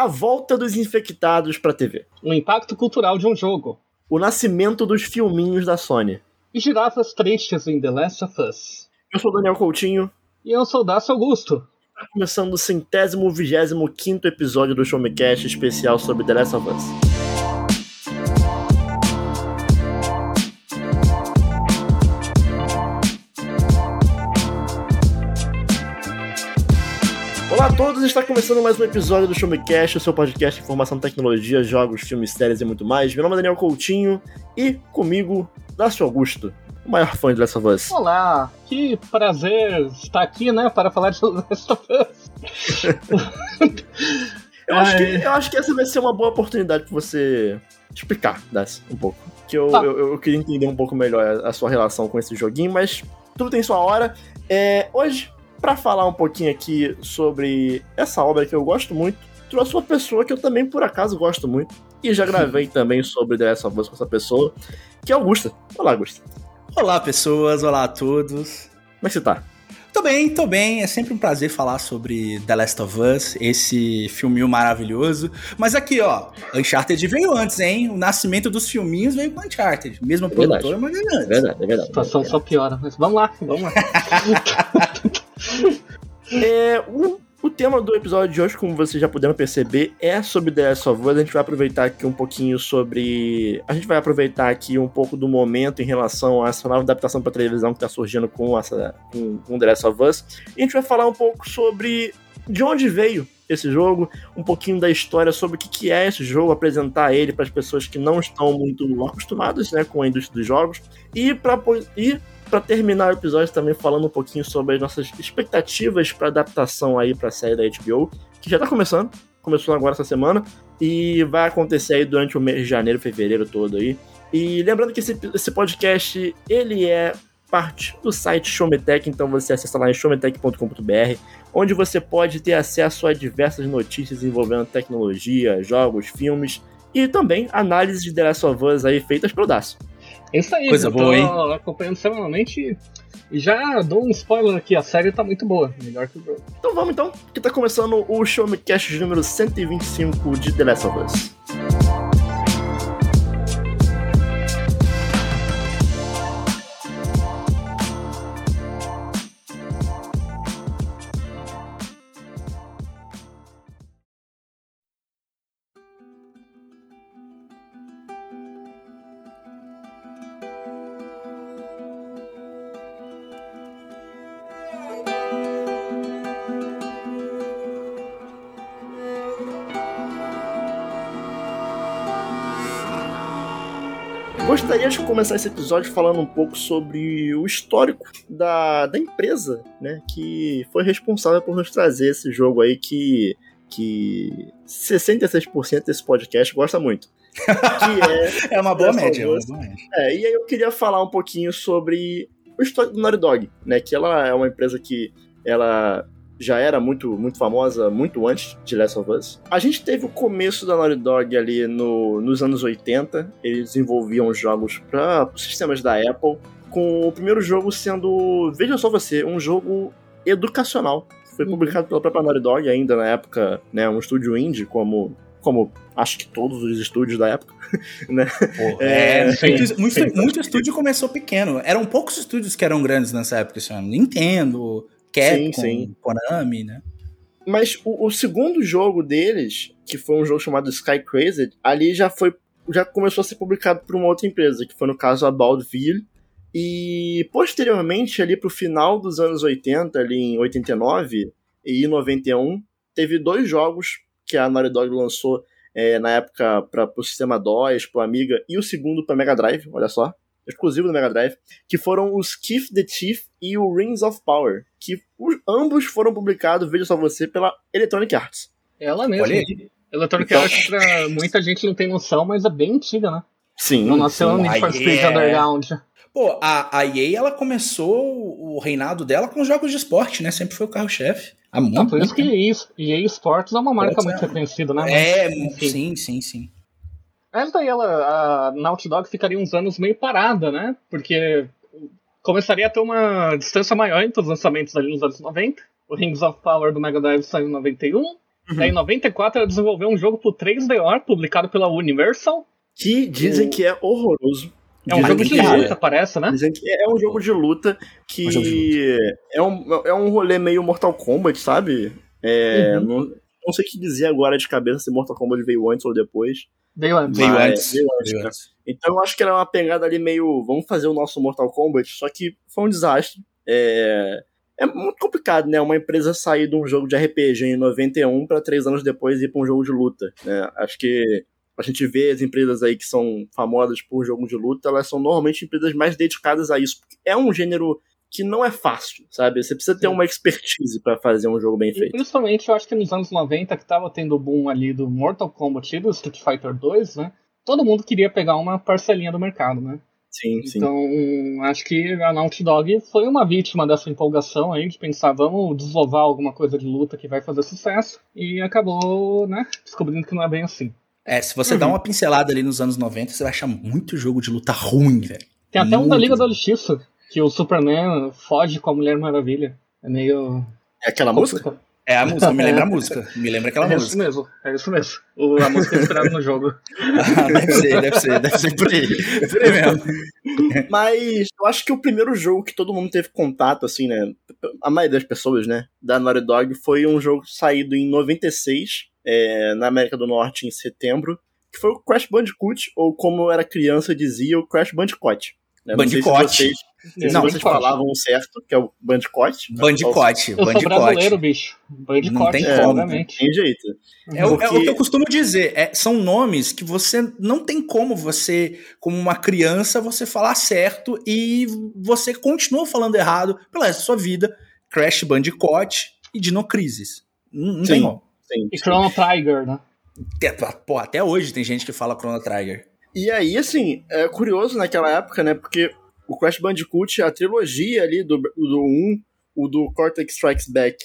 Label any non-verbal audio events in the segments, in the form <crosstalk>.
A volta dos infectados pra TV. O impacto cultural de um jogo. O nascimento dos filminhos da Sony. E girafas tristes em The Last of Us. Eu sou o Daniel Coutinho. E eu sou o Dácio Augusto. Tá começando o centésimo vigésimo quinto episódio do Show Me Cast especial sobre The Last of Us. Está começando mais um episódio do Show Me Cast, o seu podcast de informação, tecnologia, jogos, filmes, séries e muito mais. Meu nome é Daniel Coutinho e comigo, Dácio Augusto, o maior fã de Last of Us. Olá, que prazer estar aqui, né, para falar de <laughs> Last of Us. eu, acho que, eu acho que essa vai ser uma boa oportunidade para você explicar, Dácio, um pouco. Que eu, tá. eu, eu, queria entender um pouco melhor a, a, sua relação com esse joguinho, mas tudo tem sua hora. É, hoje para falar um pouquinho aqui sobre essa obra que eu gosto muito, trouxe uma pessoa que eu também, por acaso, gosto muito. E já gravei <laughs> também sobre The Last of Us com essa pessoa, que é Augusta. Olá, Augusta. Olá, pessoas. Olá a todos. Como é que você tá? Tô bem, tô bem. É sempre um prazer falar sobre The Last of Us, esse filminho maravilhoso. Mas aqui, ó, Uncharted veio antes, hein? O nascimento dos filminhos veio com Uncharted. Mesmo é produtora, mas veio antes. É verdade, é verdade. A situação é verdade. só piora, mas vamos lá, vamos lá. <laughs> <laughs> é, o, o tema do episódio de hoje, como vocês já puderam perceber, é sobre The Last of Us. A gente vai aproveitar aqui um pouquinho sobre. A gente vai aproveitar aqui um pouco do momento em relação a essa nova adaptação para televisão que está surgindo com, essa, com, com The Last of Us. E a gente vai falar um pouco sobre de onde veio esse jogo, um pouquinho da história sobre o que, é esse jogo, apresentar ele para as pessoas que não estão muito acostumadas né, com a indústria dos jogos, e para e para terminar o episódio também falando um pouquinho sobre as nossas expectativas para adaptação aí para a série da HBO, que já está começando, começou agora essa semana e vai acontecer aí durante o mês de janeiro, fevereiro todo aí. E lembrando que esse, esse podcast ele é parte do site Showmetech, então você acessa lá em showmetech.com.br, onde você pode ter acesso a diversas notícias envolvendo tecnologia, jogos, filmes e também análises de The Last of Us aí feitas pelo Dacio. Isso aí, Coisa eu boa, hein? acompanhando semanalmente e já dou um spoiler aqui, a série tá muito boa, melhor que o jogo. Então vamos então, que tá começando o Show Me Cast número 125 de The Last of Us. Gostaria de começar esse episódio falando um pouco sobre o histórico da, da empresa, né, que foi responsável por nos trazer esse jogo aí que, que 66% desse podcast gosta muito. <laughs> é, é uma boa média, é média. É, e aí eu queria falar um pouquinho sobre o histórico do Naughty Dog, né, que ela é uma empresa que ela já era muito, muito famosa muito antes de Last of Us. A gente teve o começo da Naughty Dog ali no, nos anos 80. Eles desenvolviam jogos para sistemas da Apple, com o primeiro jogo sendo, veja só você, um jogo educacional. Foi uhum. publicado pela própria Naughty Dog ainda na época, né, um estúdio indie, como, como acho que todos os estúdios da época, <laughs> né? Porra, é, é muito, muito, muito, estúdio começou pequeno. Eram poucos estúdios que eram grandes nessa época, assim, Nintendo, Capcom, sim, sim. Konami, né? Mas o, o, segundo jogo deles, que foi um jogo chamado Sky Crazy, ali já foi já começou a ser publicado por uma outra empresa, que foi no caso a Baldville. E posteriormente, ali pro final dos anos 80, ali em 89 e 91, teve dois jogos que a Naughty Dog lançou é, na época para o sistema DOS, pro Amiga e o segundo para Mega Drive, olha só, exclusivo do Mega Drive, que foram os Keith the Chief e o Rings of Power, que os, ambos foram publicados, veja só você, pela Electronic Arts. Ela mesmo. Olha aí. Electronic então... Arts, pra muita gente não tem noção, mas é bem antiga, né? Sim. Não nasceu no Need for Speed Underground. Pô, a, a EA, ela começou o reinado dela com jogos de esporte, né? Sempre foi o carro-chefe. Há muito, por isso que EA, EA Sports é uma marca Pode muito ser. reconhecida, né? É, sim, sim, sim. Essa daí, ela, a Naughty Dog ficaria uns anos meio parada, né? Porque começaria a ter uma distância maior entre os lançamentos ali nos anos 90. O Rings of Power do Mega Drive saiu em 91. Uhum. Daí em 94 ela desenvolveu um jogo pro 3DO, publicado pela Universal. Que dizem que é horroroso. É um jogo de luta, parece, né? Dizem que é um jogo de luta que um de luta. É, um, é um rolê meio Mortal Kombat, sabe? É, uhum. não, não sei o que dizer agora de cabeça se Mortal Kombat veio antes ou depois. Veio antes. Veio antes. Veio antes, veio antes. Então eu acho que era uma pegada ali meio. Vamos fazer o nosso Mortal Kombat, só que foi um desastre. É, é muito complicado, né? Uma empresa sair de um jogo de RPG em 91 para três anos depois ir para um jogo de luta. Né? Acho que a gente vê as empresas aí que são famosas por jogo de luta, elas são normalmente empresas mais dedicadas a isso. É um gênero que não é fácil, sabe? Você precisa ter uma expertise para fazer um jogo bem feito. E principalmente, eu acho que nos anos 90, que tava tendo o boom ali do Mortal Kombat e do Street Fighter 2, né? Todo mundo queria pegar uma parcelinha do mercado, né? Sim, sim. Então, acho que a Naughty Dog foi uma vítima dessa empolgação aí, de pensar, vamos desovar alguma coisa de luta que vai fazer sucesso, e acabou, né, descobrindo que não é bem assim. É, se você uhum. dá uma pincelada ali nos anos 90, você vai achar muito jogo de luta ruim, velho. Tem até muito um da Liga da Justiça, que o Superman foge com a Mulher Maravilha. É meio. É aquela música? É a música, me lembra a música. Me lembra aquela é música. É isso mesmo, é isso mesmo. O, a música é inspirada no jogo. ah, deve ser, deve ser, deve ser por aí. Por aí mesmo. Mas eu acho que o primeiro jogo que todo mundo teve contato, assim, né? A maioria das pessoas, né? Da Naughty Dog foi um jogo saído em 96, é, na América do Norte, em setembro, que foi o Crash Bandicoot, ou como eu era criança dizia, o Crash Bandicoot. Né? Bandicoot. Não, não vocês falavam certo, que é o Bandicoot. Bandicoot. Eu Bandicoot. sou brasileiro, bicho. Bandicoot, não tem como. Obviamente. Tem jeito. É, Porque... é, o que eu costumo dizer. É, são nomes que você não tem como você, como uma criança, você falar certo e você continua falando errado pela resto da sua vida. Crash Bandicoot e Dino Crisis. Não, não tem como. Sim, e Chrono Trigger, né? Pô, até hoje tem gente que fala Chrono Trigger. E aí, assim, é curioso naquela época, né? Porque o Crash Bandicoot, a trilogia ali do, do 1, o do Cortex Strikes Back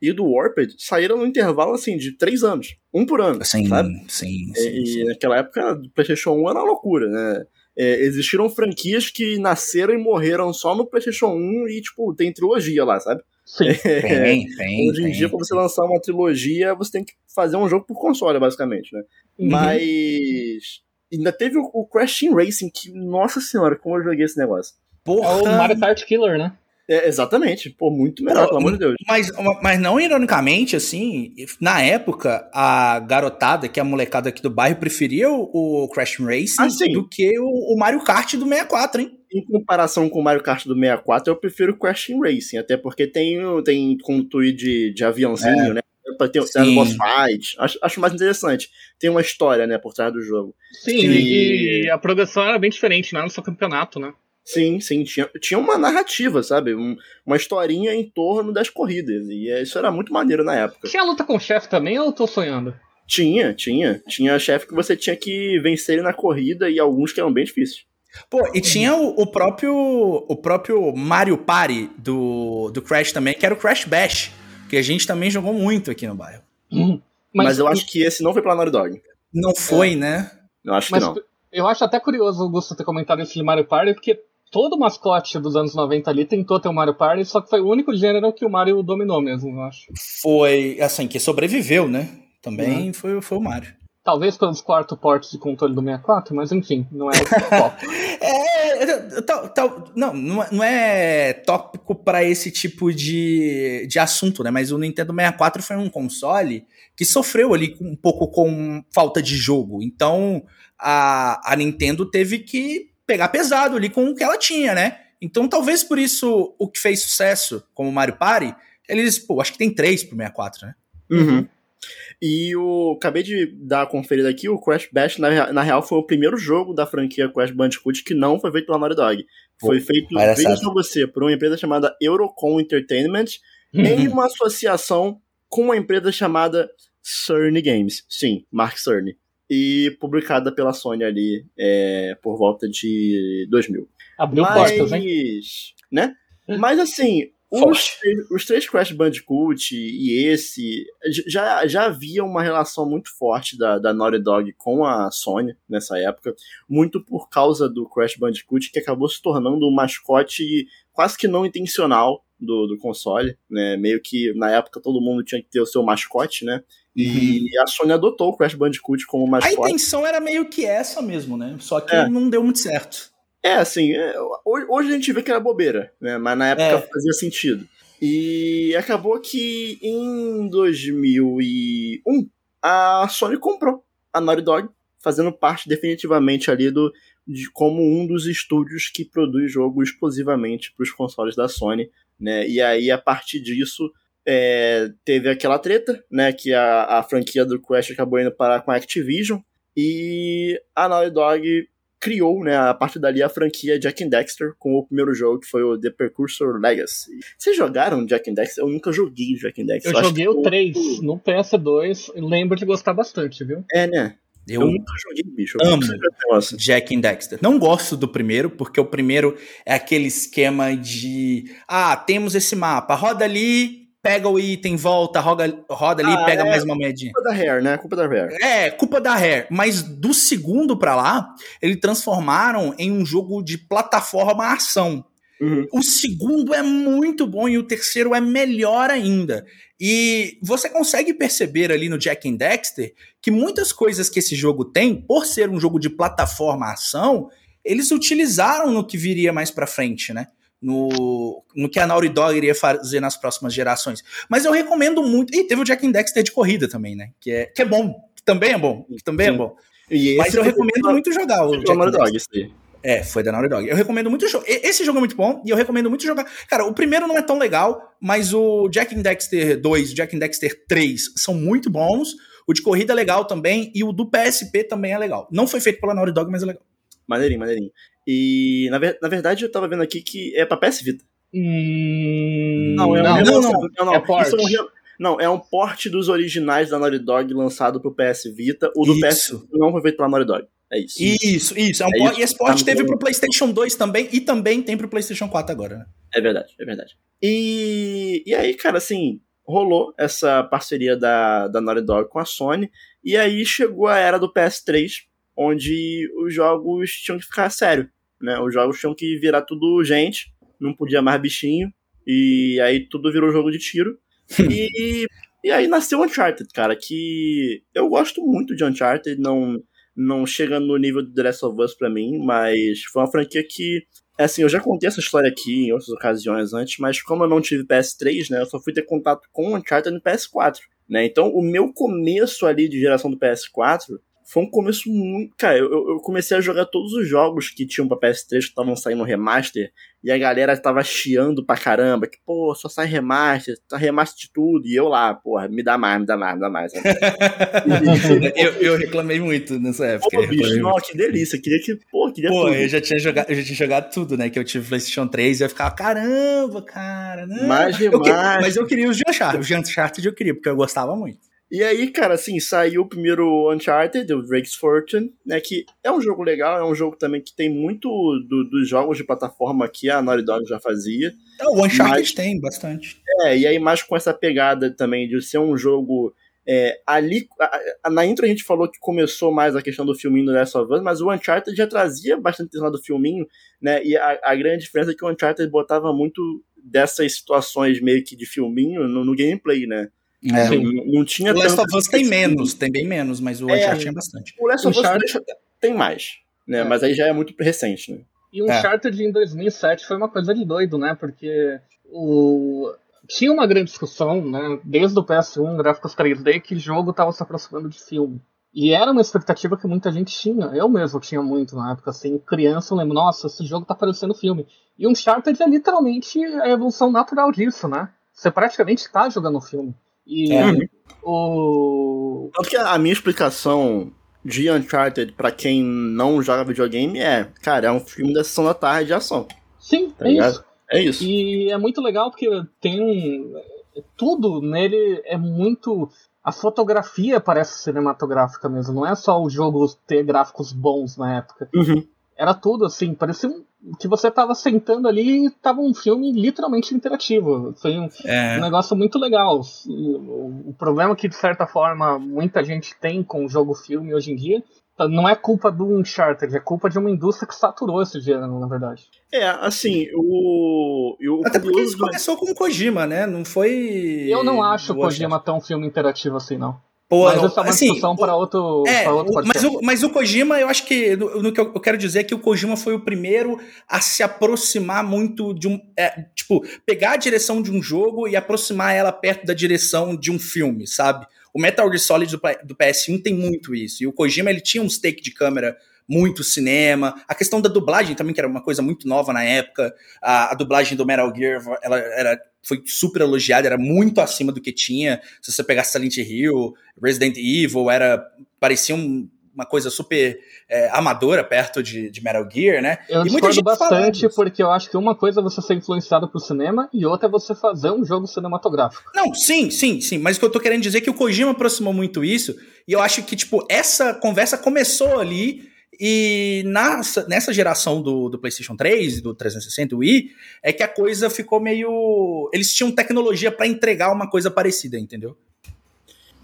e do Warped saíram no intervalo, assim, de três anos. Um por ano, sim, sabe? Sim, sim. E, sim. e naquela época, o PlayStation 1 era uma loucura, né? É, existiram franquias que nasceram e morreram só no PlayStation 1 e, tipo, tem trilogia lá, sabe? Sim. <laughs> É, tem, tem. Hoje em tem, dia, pra você lançar uma trilogia, você tem que fazer um jogo por console, basicamente, né? Uhum. Mas Ainda teve o, o Crash Team Racing, que, nossa senhora, como eu joguei esse negócio. Porra. É o Mario Kart Killer, né? É, exatamente, pô, muito melhor, pelo amor de Deus. Mas, mas não ironicamente, assim, na época, a garotada, que é a molecada aqui do bairro, preferia o, o Crash Racing ah, do que o, o, Mario Kart do 64, hein? Em comparação com o Mario Kart do 64, eu prefiro o Crash Team Racing, até porque tem, tem controle de, de aviãozinho, é. né? Ter, ter boss fight. Acho, acho mais interessante. Tem uma história, né, por trás do jogo. Sim, e, e a progressão era bem diferente, não era só campeonato, né? Sim, sim, tinha, tinha uma narrativa, sabe? Um, uma historinha em torno das corridas. E é, isso era muito maneiro na época. Tinha luta com o chefe também ou eu tô sonhando? Tinha, tinha. Tinha chefe que você tinha que vencer ele na corrida e alguns que eram bem difíceis. Pô, e tinha o, o, próprio o próprio Mario Party do, do Crash também, que era o Crash Bash que a gente também jogou muito aqui no bairro. Hum, mas, mas, eu acho que esse não foi pra Naughty Dog. Não foi, é. né? Eu acho mas que não. Eu acho até curioso o Gusto ter comentado esse de Mario Party, porque todo mascote dos anos 90 ali tentou ter o Mario Party, só que foi o único gênero que o Mario dominou mesmo, eu acho. Foi, assim, que sobreviveu, né? Também uhum. foi, foi o Mario. Talvez pelos quatro portos de controle do 64, mas enfim, não é o foco. <laughs> é, tal, tal, não, não é tópico para esse tipo de, de assunto, né? Mas o Nintendo 64 foi um console que sofreu ali um pouco com falta de jogo. Então a, a Nintendo teve que pegar pesado ali com o que ela tinha, né? Então talvez por isso o que fez sucesso, como o Mario Party, eles, pô, acho que tem três pro 64, né? Uhum. E o acabei de dar a conferida aqui, o Crash Bash, na, na real, foi o primeiro jogo da franquia Crash Bandicoot que não foi feito pela Naughty Dog. Foi Pô, feito, veja só você, por uma empresa chamada Eurocom Entertainment, uhum. em uma associação com uma empresa chamada Cerny Games. Sim, Mark Cerny. E publicada pela Sony ali é, por volta de 2000. Abriu Mas, portas, hein? Né? Mas assim, os, os, três Crash Bandicoot e esse já, já havia uma relação muito forte da, da Naughty Dog com a Sony nessa época, muito por causa do Crash Bandicoot, que acabou se tornando um mascote quase que não intencional do, do console, né? Meio que na época todo mundo tinha que ter o seu mascote, né? E uhum. a Sony adotou o Crash Bandicoot como mascote. A intenção era meio que essa mesmo, né? Só que é. não deu muito certo. É, assim, é, hoje a gente vê que era bobeira, né? Mas na época é. fazia sentido. E acabou que em 2001 a Sony comprou a Naughty Dog, fazendo parte definitivamente ali do de como um dos estúdios que produz jogo exclusivamente para os consoles da Sony, né? E aí a partir disso é, teve aquela treta, né? Que a, a franquia do Crash acabou indo parar com a Activision e a Naughty Dog criou, né, a partir dali a franquia Jack and Dexter com o primeiro jogo que foi o The Precursor Legacy. Vocês jogaram Jack and Dexter? Eu nunca joguei Jack and Dexter. Eu, eu joguei o 3 no PS2 e lembro de gostar bastante, viu? É, né? Eu, eu nunca joguei, bicho. Eu amo Jack and Dexter. Não gosto do primeiro, porque o primeiro é aquele esquema de ah, temos esse mapa, roda ali, pega o item, volta, roda, roda ali, ah, pega é mais uma moedinha. Culpa da Rare, né? Culpa da Rare. É, culpa da Rare. Mas do segundo pra lá, eles transformaram em um jogo de plataforma ação. Uhum. O segundo é muito bom e o terceiro é melhor ainda. E você consegue perceber ali no Jack and Dexter que muitas coisas que esse jogo tem, por ser um jogo de plataforma ação, eles utilizaram no que viria mais pra frente, né? No, no que a Naughty Dog iria fazer nas próximas gerações. Mas eu recomendo muito. E teve o Jack and Dexter de corrida também, né? Que é, que é bom. Que também é bom. Que também é Sim. é bom. Mas eu recomendo da... muito jogar o Jack and Dog, sim. É, foi da Naughty Dog. Eu recomendo muito jogar. Esse jogo é muito bom e eu recomendo muito jogar. Cara, o primeiro não é tão legal, mas o Jack and Dexter 2 e o Jack and Dexter 3 são muito bons. O de corrida é legal também e o do PSP também é legal. Não foi feito pela Naughty Dog, mas é legal. Maneirinho, maneirinho. E na, ver, na verdade eu tava vendo aqui que é pra PS Vita. Hum, não, é um não, não, não, não, não, é port. É um, não, é um port dos originais da Naughty Dog lançado pro PS Vita. O do isso. PS não foi feito pela Naughty Dog. É isso. Isso, isso. É um é port, isso. E esse port tá teve pro PlayStation 2 também e também tem pro PlayStation 4 agora, né? É verdade, é verdade. E, e aí, cara, assim, rolou essa parceria da, da Naughty Dog com a Sony. E aí chegou a era do PS3, onde os jogos tinham que ficar sério né? Os jogos tinham que virar tudo gente, não podia mais bichinho, e aí tudo virou jogo de tiro. <laughs> e, e aí nasceu Uncharted, cara, que eu gosto muito de Uncharted, não, não chega no nível do The Last of Us pra mim, mas foi uma franquia que, assim, eu já contei essa história aqui em outras ocasiões antes, mas como eu não tive PS3, né, eu só fui ter contato com Uncharted no PS4. Né? Então, o meu começo ali de geração do PS4 foi um começo muito. Cara, eu, eu comecei a jogar todos os jogos que tinham pra PS3 que estavam saindo remaster. E a galera tava chiando pra caramba. Que, pô, só sai remaster, tá remaster de tudo. E eu lá, porra, me dá mais, me dá mais, me dá mais. <laughs> eu, eu reclamei muito nessa época. Pô, bicho, não, que delícia. Queria que. Pô, queria Pô, tudo. eu já tinha jogado, eu já tinha jogado tudo, né? Que eu tive PlayStation 3 e eu ficava, caramba, cara. Não. Mais eu Mas eu queria os de Uncharted. Os de Uncharted eu queria, porque eu gostava muito. E aí, cara, assim, saiu o primeiro Uncharted, o Drake's Fortune, né, que é um jogo legal, é um jogo também que tem muito do, dos jogos de plataforma que a Naughty Dog já fazia. É, o Uncharted mas, tem bastante. É, e aí mais com essa pegada também de ser um jogo... É, ali, a, a, na intro a gente falou que começou mais a questão do filminho do Last of Us, mas o Uncharted já trazia bastante atenção do filminho, né, e a, a grande diferença é que o Uncharted botava muito dessas situações meio que de filminho no, no gameplay, né. É, não, tinha o Last of Us tem menos, tem bem menos, mas o é, Uncharted tinha bastante. O Last of Us tem mais, né? É. Mas aí já é muito recente, né? E o é. Uncharted em 2007 foi uma coisa de doido, né? Porque o... tinha uma grande discussão, né? Desde o PS1, gráficos 3D, que o jogo estava se aproximando de filme. E era uma expectativa que muita gente tinha. Eu mesmo tinha muito na época, assim, criança, eu lembro, nossa, esse jogo tá parecendo filme. E o Uncharted é literalmente a evolução natural disso, né? Você praticamente está jogando filme. E é. o. Tanto que a minha explicação de Uncharted para quem não joga videogame é, cara, é um filme da sessão da tarde de ação. Sim, tá é ligado? isso. É isso. E é muito legal porque tem um. Tudo nele é muito. A fotografia parece cinematográfica mesmo, não é só o jogo ter gráficos bons na época. Uhum. Era tudo assim, parecia um que você tava sentando ali e tava um filme literalmente interativo. Foi um, é. um negócio muito legal. O, o, problema que, de certa forma, muita gente tem com o jogo filme hoje em dia não é culpa do Uncharted, é culpa de uma indústria que saturou esse gênero, na verdade. É, assim, o. o Até porque isso começou com o Kojima, né? Não foi. Eu não acho o Kojima tão filme interativo assim, não. Pô, mas isso é uma assim, discussão para outro, é, para outro mas, o, mas o Kojima, eu acho que no, no, que eu, quero dizer é que o Kojima foi o primeiro a se aproximar muito de um. É, tipo, pegar a direção de um jogo e aproximar ela perto da direção de um filme, sabe? O Metal Gear Solid do, do PS1 tem muito isso. E o Kojima, ele tinha um stake de câmera muito cinema. A questão da dublagem também, que era uma coisa muito nova na época. A, a dublagem do Metal Gear, ela era foi super elogiada, era muito acima do que tinha. Se você pegar Silent Hill, Resident Evil, era parecia um, uma coisa super é, amadora perto de, de, Metal Gear, né? Eu e bastante porque eu acho que uma coisa é você ser influenciado pro cinema e outra é você fazer um jogo cinematográfico. Não, sim, sim, sim. Mas o que eu tô querendo dizer é que o Kojima aproximou muito isso e eu acho que, tipo, essa conversa começou ali e nessa, nessa geração do, do PlayStation 3 e do 360 Wii, é que a coisa ficou meio. Eles tinham tecnologia para entregar uma coisa parecida, entendeu?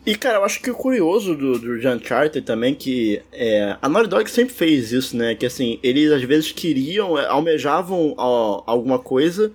E, cara, eu acho que o curioso do, do Uncharted também, que é, a Naughty Dog sempre fez isso, né? Que, assim, eles às vezes queriam, é, almejavam ó, alguma coisa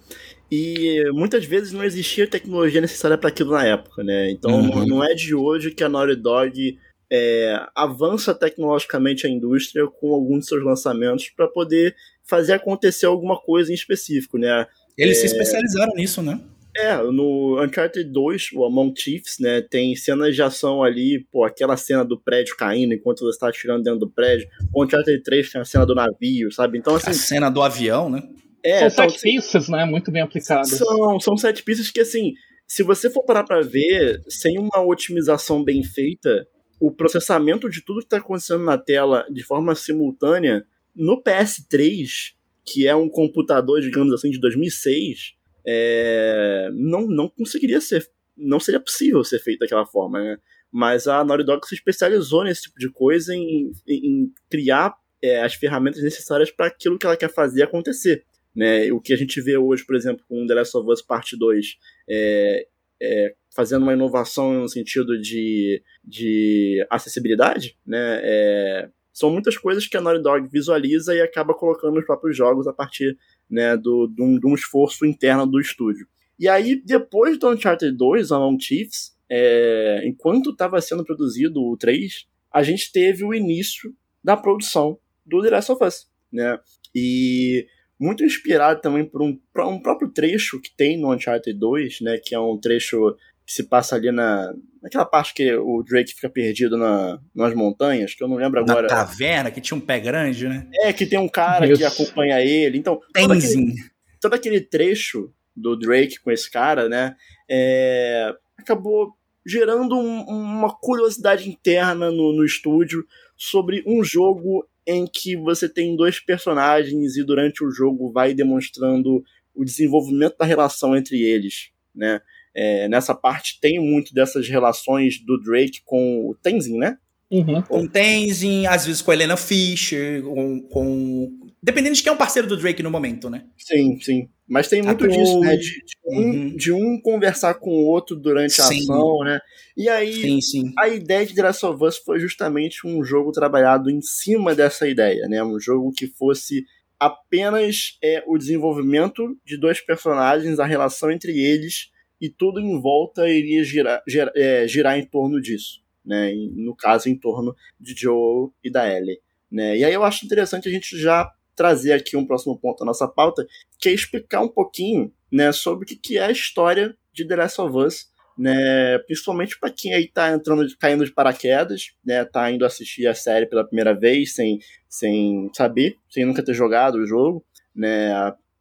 e muitas vezes não existia tecnologia necessária para aquilo na época, né? Então, uhum. não é de hoje que a Naughty Dog é, avança tecnologicamente a indústria com alguns de seus lançamentos para poder fazer acontecer alguma coisa em específico, né? Eles é, se especializaram nisso, né? É, no Uncharted 2, o Among Chiefs, né, tem cenas de ação ali, pô, aquela cena do prédio caindo enquanto você está atirando dentro do prédio. O Uncharted 3 tem a cena do navio, sabe? Então, assim... A cena do avião, né? É, são então, set pieces, né, muito bem aplicadas. São, são set pieces que, assim, se você for parar pra ver, sem uma otimização bem feita, o processamento de tudo que está acontecendo na tela de forma simultânea no PS3, que é um computador, digamos assim, de 2006, é, não, não conseguiria ser, não seria possível ser feito daquela forma, né? Mas a Naughty Dog se especializou nesse tipo de coisa, em, em criar é, as ferramentas necessárias para aquilo que ela quer fazer acontecer. Né? O que a gente vê hoje, por exemplo, com The Last of Us Part 2, é, é, fazendo uma inovação no sentido de, de acessibilidade, né? É, são muitas coisas que a Naughty Dog visualiza e acaba colocando nos próprios jogos a partir né, do, de, um, de um esforço interno do estúdio. E aí, depois do Uncharted 2, Among Chiefs, é, enquanto estava sendo produzido o 3, a gente teve o início da produção do The Last of Us, né? E muito inspirado também por um, por um próprio trecho que tem no Uncharted 2, né? Que é um trecho que se passa ali na, naquela parte que o Drake fica perdido na, nas montanhas, que eu não lembro agora. Na caverna, que tinha um pé grande, né? É, que tem um cara que acompanha ele. Então, todo aquele, todo aquele, trecho do Drake com esse cara, né? É, acabou gerando um, uma curiosidade interna no, no estúdio sobre um jogo em que você tem dois personagens e durante o jogo vai demonstrando o desenvolvimento da relação entre eles, né? É, nessa parte tem muito dessas relações do Drake com o Tenzin, né? Uhum. Com o Tenzin, às vezes com a Helena Fischer, com, com, Dependendo de quem é um parceiro do Drake no momento, né? Sim, sim. Mas tem muito disso, né? De, de, um, uhum. de, um, conversar com o outro durante a sim. ação, né? E aí, sim, sim. a ideia de The Last of Us foi justamente um jogo trabalhado em cima dessa ideia, né? Um jogo que fosse apenas é, o desenvolvimento de dois personagens, a relação entre eles e tudo em volta iria girar, girar, é, girar em torno disso, né? no caso, em torno de Joe e da Ellie. Né? E aí eu acho interessante a gente já trazer aqui um próximo ponto da nossa pauta, que é explicar um pouquinho né, sobre o que é a história de The Last of Us, né, principalmente para quem aí tá entrando, caindo de paraquedas, né, tá indo assistir a série pela primeira vez sem, sem saber, sem nunca ter jogado o jogo, né,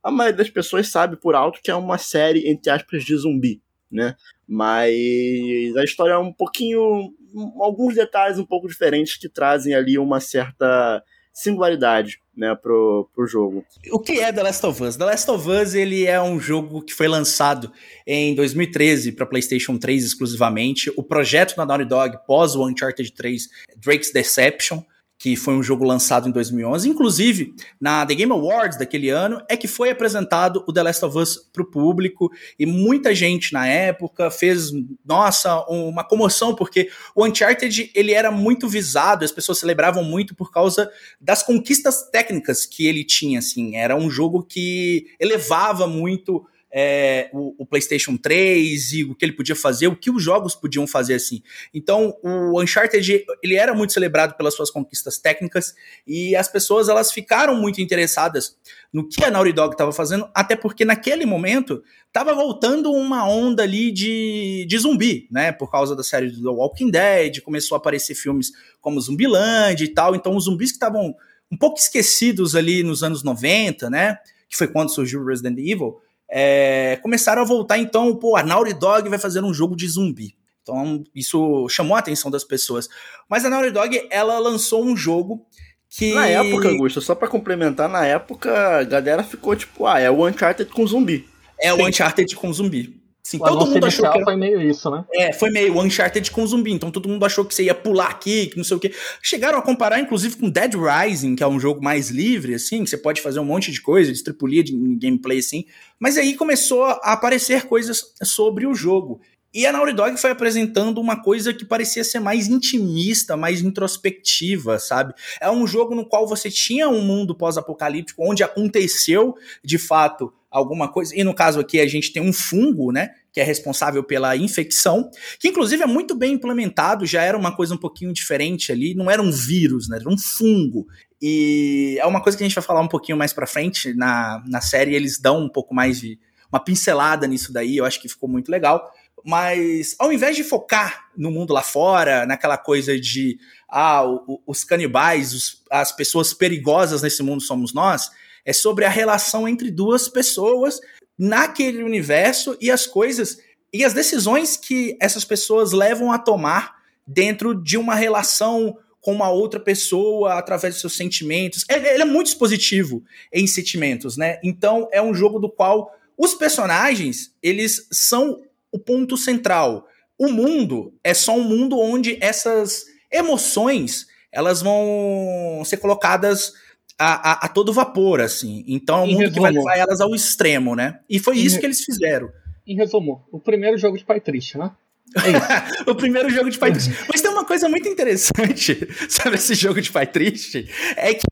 a maioria das pessoas sabe por alto que é uma série, entre aspas, de zumbi, né? Mas a história é um pouquinho. alguns detalhes um pouco diferentes que trazem ali uma certa singularidade né, pro, pro jogo. O que é The Last of Us? The Last of Us ele é um jogo que foi lançado em 2013 para PlayStation 3 exclusivamente. O projeto da Naughty Dog pós o Uncharted 3, Drake's Deception, que foi um jogo lançado em 2011. Inclusive, na The Game Awards daquele ano, é que foi apresentado o The Last of Us para o público, e muita gente na época fez, nossa, uma comoção, porque o Uncharted ele era muito visado, as pessoas celebravam muito por causa das conquistas técnicas que ele tinha, assim, era um jogo que elevava muito é, o, o, PlayStation 3 e o que ele podia fazer, o que os jogos podiam fazer assim. Então, o Uncharted ele era muito celebrado pelas suas conquistas técnicas e as pessoas elas ficaram muito interessadas no que a Naughty Dog estava fazendo, até porque naquele momento estava voltando uma onda ali de, de zumbi, né? Por causa da série do The Walking Dead, começou a aparecer filmes como Zumbiland e tal. Então, os zumbis que estavam um pouco esquecidos ali nos anos 90, né? Que foi quando surgiu Resident Evil é, começaram a voltar, então, pô, a Naughty Dog vai fazer um jogo de zumbi. Então, isso chamou a atenção das pessoas. Mas a Naughty Dog, ela lançou um jogo que... Na época, Augusto, só para complementar, na época a galera ficou tipo, ah, é o Uncharted com zumbi. É Sim. o Uncharted com zumbi. Sim, o todo mundo achou que era... foi meio isso, né? É, foi meio Uncharted com zumbi. Então todo mundo achou que você ia pular aqui, que não sei o quê. Chegaram a comparar, inclusive, com Dead Rising, que é um jogo mais livre, assim, que você pode fazer um monte de coisa, de tripulia de gameplay, assim. Mas aí começou a aparecer coisas sobre o jogo. E a Naughty Dog foi apresentando uma coisa que parecia ser mais intimista, mais introspectiva, sabe? É um jogo no qual você tinha um mundo pós-apocalíptico onde aconteceu, de fato, alguma coisa. E no caso aqui a gente tem um fungo, né? Que é responsável pela infecção, que inclusive é muito bem implementado, já era uma coisa um pouquinho diferente ali, não era um vírus, né? Era um fungo. E é uma coisa que a gente vai falar um pouquinho mais pra frente na, na série, eles dão um pouco mais de uma pincelada nisso daí, eu acho que ficou muito legal. Mas ao invés de focar no mundo lá fora, naquela coisa de ah, os canibais, os, as pessoas perigosas nesse mundo somos nós, é sobre a relação entre duas pessoas naquele universo e as coisas e as decisões que essas pessoas levam a tomar dentro de uma relação com uma outra pessoa através dos seus sentimentos. Ele, é muito expositivo em sentimentos, né? Então é um jogo do qual os personagens eles são o ponto central. O mundo é só um mundo onde essas emoções elas vão ser colocadas a, a, a, todo vapor, assim. Então é um em mundo resumo, que vai levar elas ao extremo, né? E foi isso que eles fizeram. Em resumo, o primeiro jogo de pai triste, né? É <laughs> o primeiro jogo de pai triste. Mas tem uma coisa muito interessante <laughs> sobre esse jogo de pai triste, é que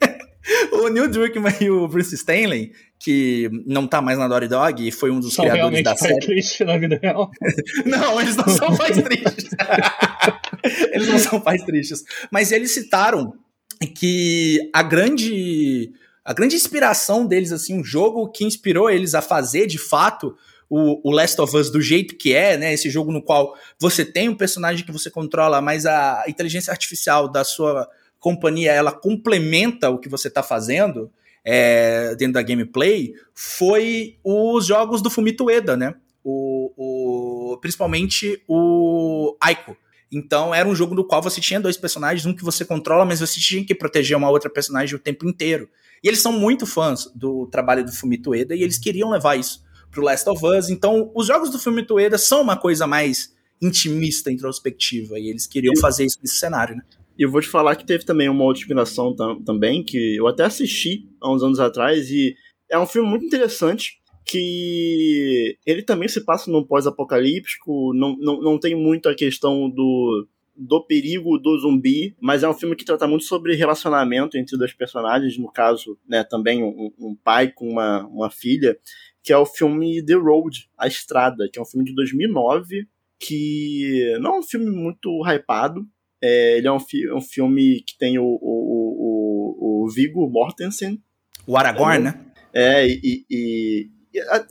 <laughs> o Neil Druckmann e o Bruce Stanley, que não tá mais na Dory Dog e foi um dos são criadores da série. triste na vida real. não, eles não são pais tristes. eles não são pais tristes. Mas eles citaram que a grande a grande inspiração deles assim, um jogo que inspirou eles a fazer de fato o, o, Last of Us do jeito que é, né? Esse jogo no qual você tem um personagem que você controla, mas a inteligência artificial da sua companhia ela complementa o que você está fazendo é, dentro da gameplay, foi os jogos do Fumito Ueda, né? O, o, principalmente o Aiko. Então era um jogo no qual você tinha dois personagens, um que você controla, mas você tinha que proteger uma outra personagem o tempo inteiro. E eles são muito fãs do trabalho do Fumito Ueda e eles queriam levar isso pro Last of Us. Então os jogos do Fumito Ueda são uma coisa mais intimista, introspectiva, e eles queriam fazer isso nesse cenário, né? E eu vou te falar que teve também uma outra inspiração tam também, que eu até assisti há uns anos atrás, e é um filme muito interessante, que ele também se passa num pós-apocalíptico, não, não, não tem muito a questão do, do perigo do zumbi, mas é um filme que trata muito sobre relacionamento entre dois personagens, no caso, né, também um, um pai com uma, uma filha, que é o filme The Road, A Estrada, que é um filme de 2009, que não é um filme muito hypado, é, ele é um, fi um filme que tem o, o, o, o Viggo Mortensen. O Aragorn, é, né? É, e, e,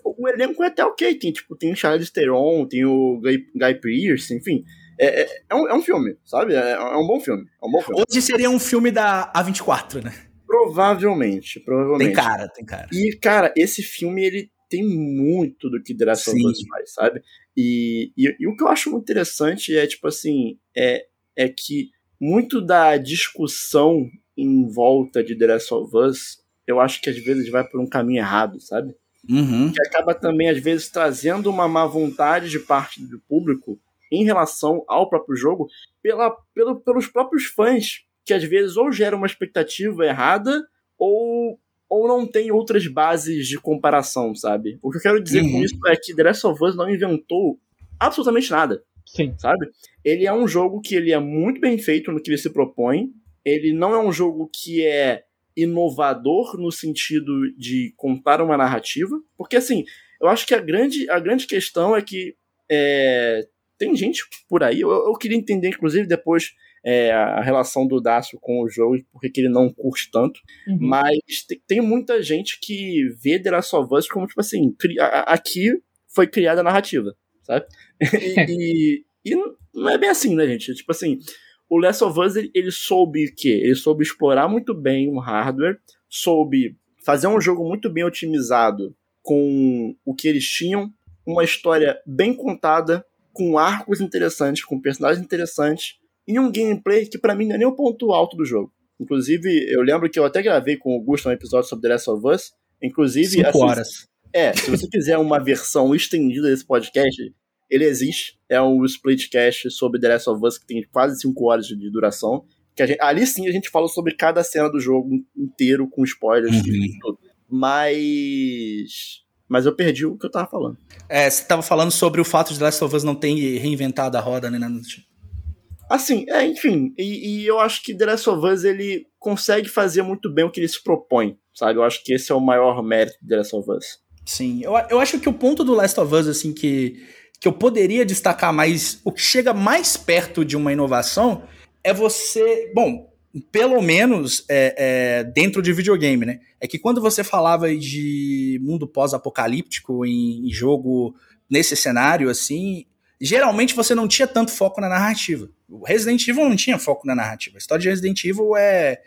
o elenco é até ok. Tem, tipo, tem o Charles Theron, tem o Guy, Guy Pearce, enfim. É, é, é, um, é um filme, sabe? É, é, um bom filme. É um bom filme. Hoje seria um filme da A24, né? Provavelmente, provavelmente. Tem cara, tem cara. E, cara, esse filme, ele tem muito do que The of Us faz, sabe? E, e, e, o que eu acho muito interessante é, tipo assim, é, é que muito da discussão em volta de The Last of Us, eu acho que às vezes vai por um caminho errado, sabe? Uhum. Que acaba também, às vezes, trazendo uma má vontade de parte do público em relação ao próprio jogo pela, pelo, pelos próprios fãs, que às vezes ou geram uma expectativa errada ou, ou não tem outras bases de comparação, sabe? O que eu quero dizer uhum. com isso é que The Last of Us não inventou absolutamente nada. Sim. Sabe? Ele é um jogo que ele é muito bem feito no que ele se propõe. Ele não é um jogo que é inovador no sentido de contar uma narrativa, porque assim, Eu acho que a grande, a grande questão é que é, tem gente por aí, eu, eu queria entender, inclusive, depois é, a relação do Dácio com o jogo e por que ele não curte tanto. Uhum. Mas tem, tem, muita gente que vê The Last of Us como, tipo assim, aqui foi criada a narrativa, sabe? <laughs> e, e, não é bem assim, né, gente? Tipo assim, o Last of Us, ele, ele soube o quê? Ele soube explorar muito bem o hardware, soube fazer um jogo muito bem otimizado com o que eles tinham, uma história bem contada, com arcos interessantes, com personagens interessantes, e um gameplay que para mim não é nem o ponto alto do jogo. Inclusive, eu lembro que eu até gravei com o Gusto um episódio sobre The Last of Us. Inclusive. Cinco horas. É, se você quiser uma versão estendida desse podcast, ele existe. É um splitcast sobre The Last of Us que tem quase 5 horas de duração. Que gente, ali sim a gente fala sobre cada cena do jogo inteiro, com spoilers uhum. e tudo. Mas. Mas eu perdi o que eu tava falando. É, você tava falando sobre o fato de The Last of Us não ter reinventado a roda, né? Assim, é, enfim, e, e, eu acho que The Last of Us ele consegue fazer muito bem o que ele se propõe, sabe? Eu acho que esse é o maior mérito de The Last of Us. Sim, eu, eu acho que o ponto do Last of Us, assim, que, que eu poderia destacar mais, o que chega mais perto de uma inovação é você. Bom, pelo menos é, é, dentro de videogame, né? É que quando você falava de mundo pós-apocalíptico em, em jogo nesse cenário, assim, geralmente você não tinha tanto foco na narrativa. O Resident Evil não tinha foco na narrativa. A história de Resident Evil é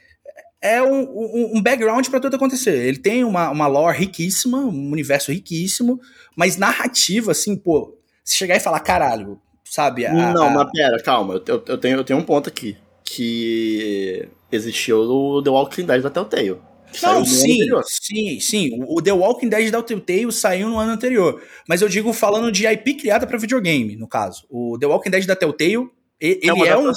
é um, um, um background para tudo acontecer. Ele tem uma, uma lore riquíssima, um universo riquíssimo, mas narrativa, assim, pô, se chegar e falar, caralho, sabe? A, não, a... mas pera, calma, eu, eu, tenho, eu tenho um ponto aqui. Que existiu o The Walking Dead da Telltale. Não, sim, sim, sim. O The Walking Dead da Telltale saiu no ano anterior. Mas eu digo falando de IP criada para videogame, no caso. O The Walking Dead da Telltale, ele é, é, um,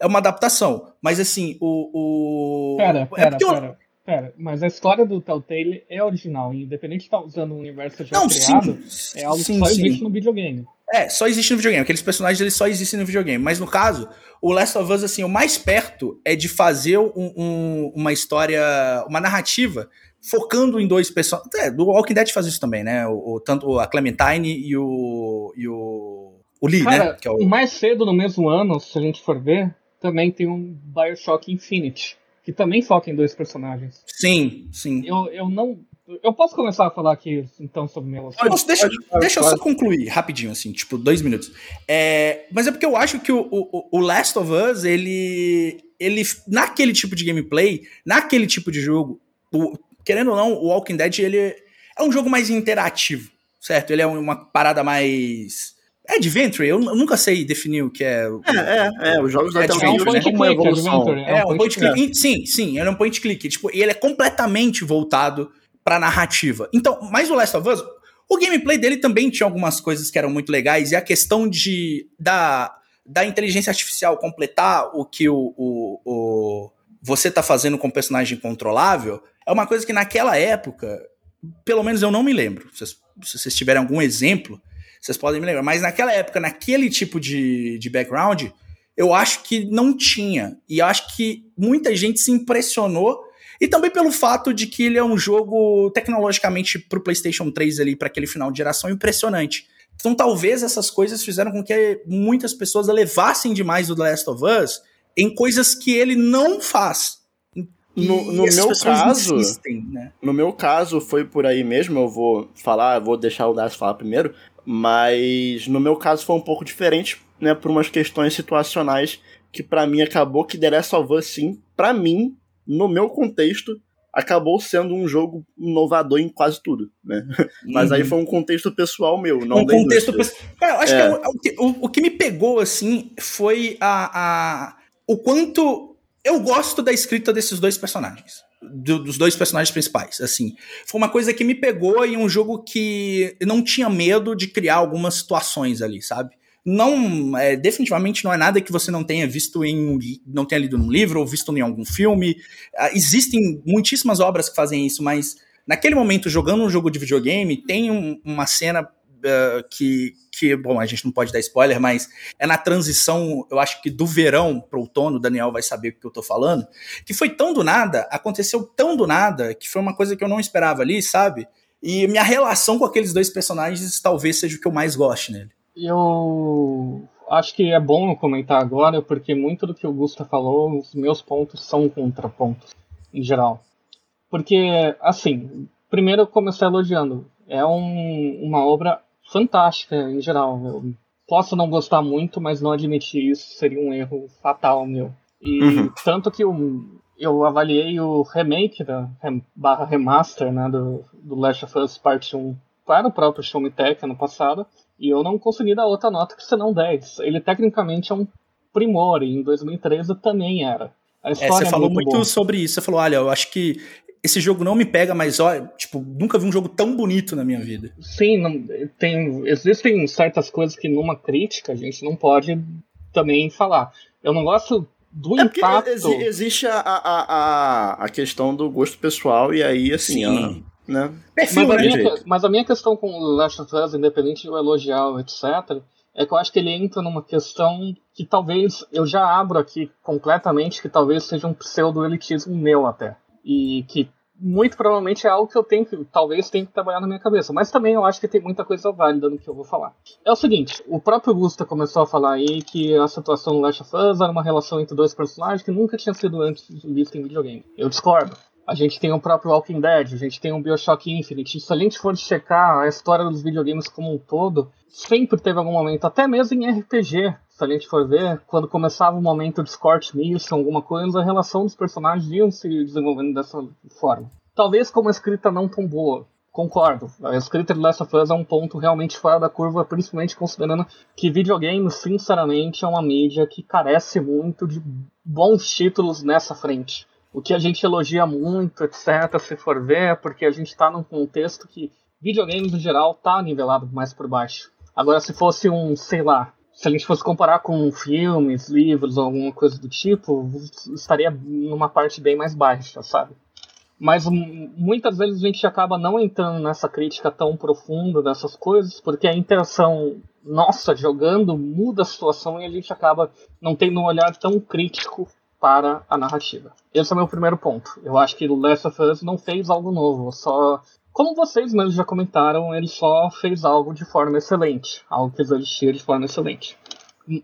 é uma adaptação. Mas assim, o. o... Pera, é pera, é pera. Pera, mas a história do Telltale é original, independente de estar tá usando um universo já Não, criado, sim, é algo sim, que só existe sim. no videogame. É, só existe no videogame. Aqueles personagens eles só existem no videogame. Mas no caso, o Last of Us, assim, o mais perto é de fazer um, um, uma história, uma narrativa focando em dois personagens. É, do Walking Dead faz isso também, né? O, o, tanto a Clementine e o. E o, o Lee, né? Cara, né? É o... mais cedo no mesmo ano, se a gente for ver, também tem um Bioshock Infinite. Que também foca em dois personagens. Sim, sim. Eu, eu não eu posso começar a falar aqui, então, sobre meu assunto? deixa, pode, deixa eu só concluir rapidinho, assim, tipo, dois minutos. É, mas é porque eu acho que o, o, o, Last of Us, ele, ele, naquele tipo de gameplay, naquele tipo de jogo, o, querendo ou não, o Walking Dead, ele é um jogo mais interativo, certo? Ele é uma parada mais... É Adventure, eu nunca sei definir o que é. É, é, é os jogos da é Telltale é um point click, evolução. É, é um point click. Sim, sim, ele é um point click. Tipo, e ele é completamente voltado pra narrativa. Então, mas o Last of Us, o gameplay dele também tinha algumas coisas que eram muito legais, e a questão de da, da inteligência artificial completar o que o, o, o você tá fazendo com o personagem controlável é uma coisa que naquela época, pelo menos eu não me lembro. Se, se vocês tiverem algum exemplo, vocês podem me lembrar. Mas naquela época, naquele tipo de, de background, eu acho que não tinha. E acho que muita gente se impressionou e também pelo fato de que ele é um jogo tecnologicamente pro PlayStation 3 ali, para aquele final de geração, impressionante. Então talvez essas coisas fizeram com que muitas pessoas levassem demais o The Last of Us em coisas que ele não faz. No, no meu caso, insistem, né? no meu caso foi por aí mesmo. Eu vou falar, vou deixar o Das falar primeiro, mas no meu caso foi um pouco diferente, né, por umas questões situacionais que para mim acabou que The Last of Us sim, para mim no meu contexto, acabou sendo um jogo inovador em quase tudo, né? <laughs> Mas uhum. aí foi um contexto pessoal meu, não um contexto pessoal. Cara, eu acho é. que, é o, o, o, que me pegou, assim, foi a, a, o quanto eu gosto da escrita desses dois personagens. Do, dos dois personagens principais, assim. Foi uma coisa que me pegou em um jogo que não tinha medo de criar algumas situações ali, sabe? não é, definitivamente não é nada que você não tenha visto em não tenha lido num livro ou visto em algum filme. Uh, existem muitíssimas obras que fazem isso, mas naquele momento jogando um jogo de videogame tem um, uma cena uh, que que bom a gente não pode dar spoiler, mas é na transição eu acho que do verão para o outono. O Daniel vai saber o que eu tô falando. Que foi tão do nada, aconteceu tão do nada que foi uma coisa que eu não esperava ali, sabe? E minha relação com aqueles dois personagens talvez seja o que eu mais goste nele. Eu acho que é bom comentar agora, porque muito do que o Gusta falou, os meus pontos são contrapontos, em geral. Porque, assim, primeiro eu comecei elogiando. É um, uma obra fantástica, em geral. Eu posso não gostar muito, mas não admitir isso seria um erro fatal meu. E uhum. tanto que eu, eu avaliei o remake da barra remaster né, do, do Last of Us Part 1 para o próprio Show Me Tech ano passado. E eu não consegui dar outra nota que senão 10. Ele tecnicamente é um primor, e em 2013 também era. A história é, você é falou muito, muito sobre isso. Você falou, olha, eu acho que esse jogo não me pega, mas ó, tipo, nunca vi um jogo tão bonito na minha vida. Sim, não, tem, existem certas coisas que numa crítica a gente não pode também falar. Eu não gosto do é impacto. existe a, a, a, a questão do gosto pessoal, e aí, assim, Sim. Né? Perfil, mas, a minha, mas a minha questão com o Last of Us, independente de eu elogiar, etc., é que eu acho que ele entra numa questão que talvez eu já abro aqui completamente, que talvez seja um pseudo-elitismo meu até. E que muito provavelmente é algo que eu tenho que, talvez tenha que trabalhar na minha cabeça. Mas também eu acho que tem muita coisa válida no que eu vou falar. É o seguinte, o próprio Gusta começou a falar aí que a situação no Last of Us era uma relação entre dois personagens que nunca tinha sido antes vista em videogame. Eu discordo. A gente tem o próprio Walking Dead, a gente tem o Bioshock Infinite. Se a gente for checar a história dos videogames como um todo, sempre teve algum momento, até mesmo em RPG, se a gente for ver, quando começava o momento de Scorch Mission, alguma coisa, a relação dos personagens iam se desenvolvendo dessa forma. Talvez com uma escrita não tão boa, concordo. A escrita de Last of Us é um ponto realmente fora da curva, principalmente considerando que videogame, sinceramente, é uma mídia que carece muito de bons títulos nessa frente o que a gente elogia muito, etc., se for ver, porque a gente está num contexto que videogames, no geral, tá nivelado mais por baixo. Agora, se fosse um, sei lá, se a gente fosse comparar com filmes, livros, alguma coisa do tipo, estaria numa parte bem mais baixa, sabe? Mas muitas vezes a gente acaba não entrando nessa crítica tão profunda dessas coisas, porque a interação nossa jogando muda a situação e a gente acaba não tendo um olhar tão crítico para a narrativa. Esse é o meu primeiro ponto. Eu acho que o Last of Us não fez algo novo, só. Como vocês mesmos já comentaram, ele só fez algo de forma excelente, algo que existia de forma excelente.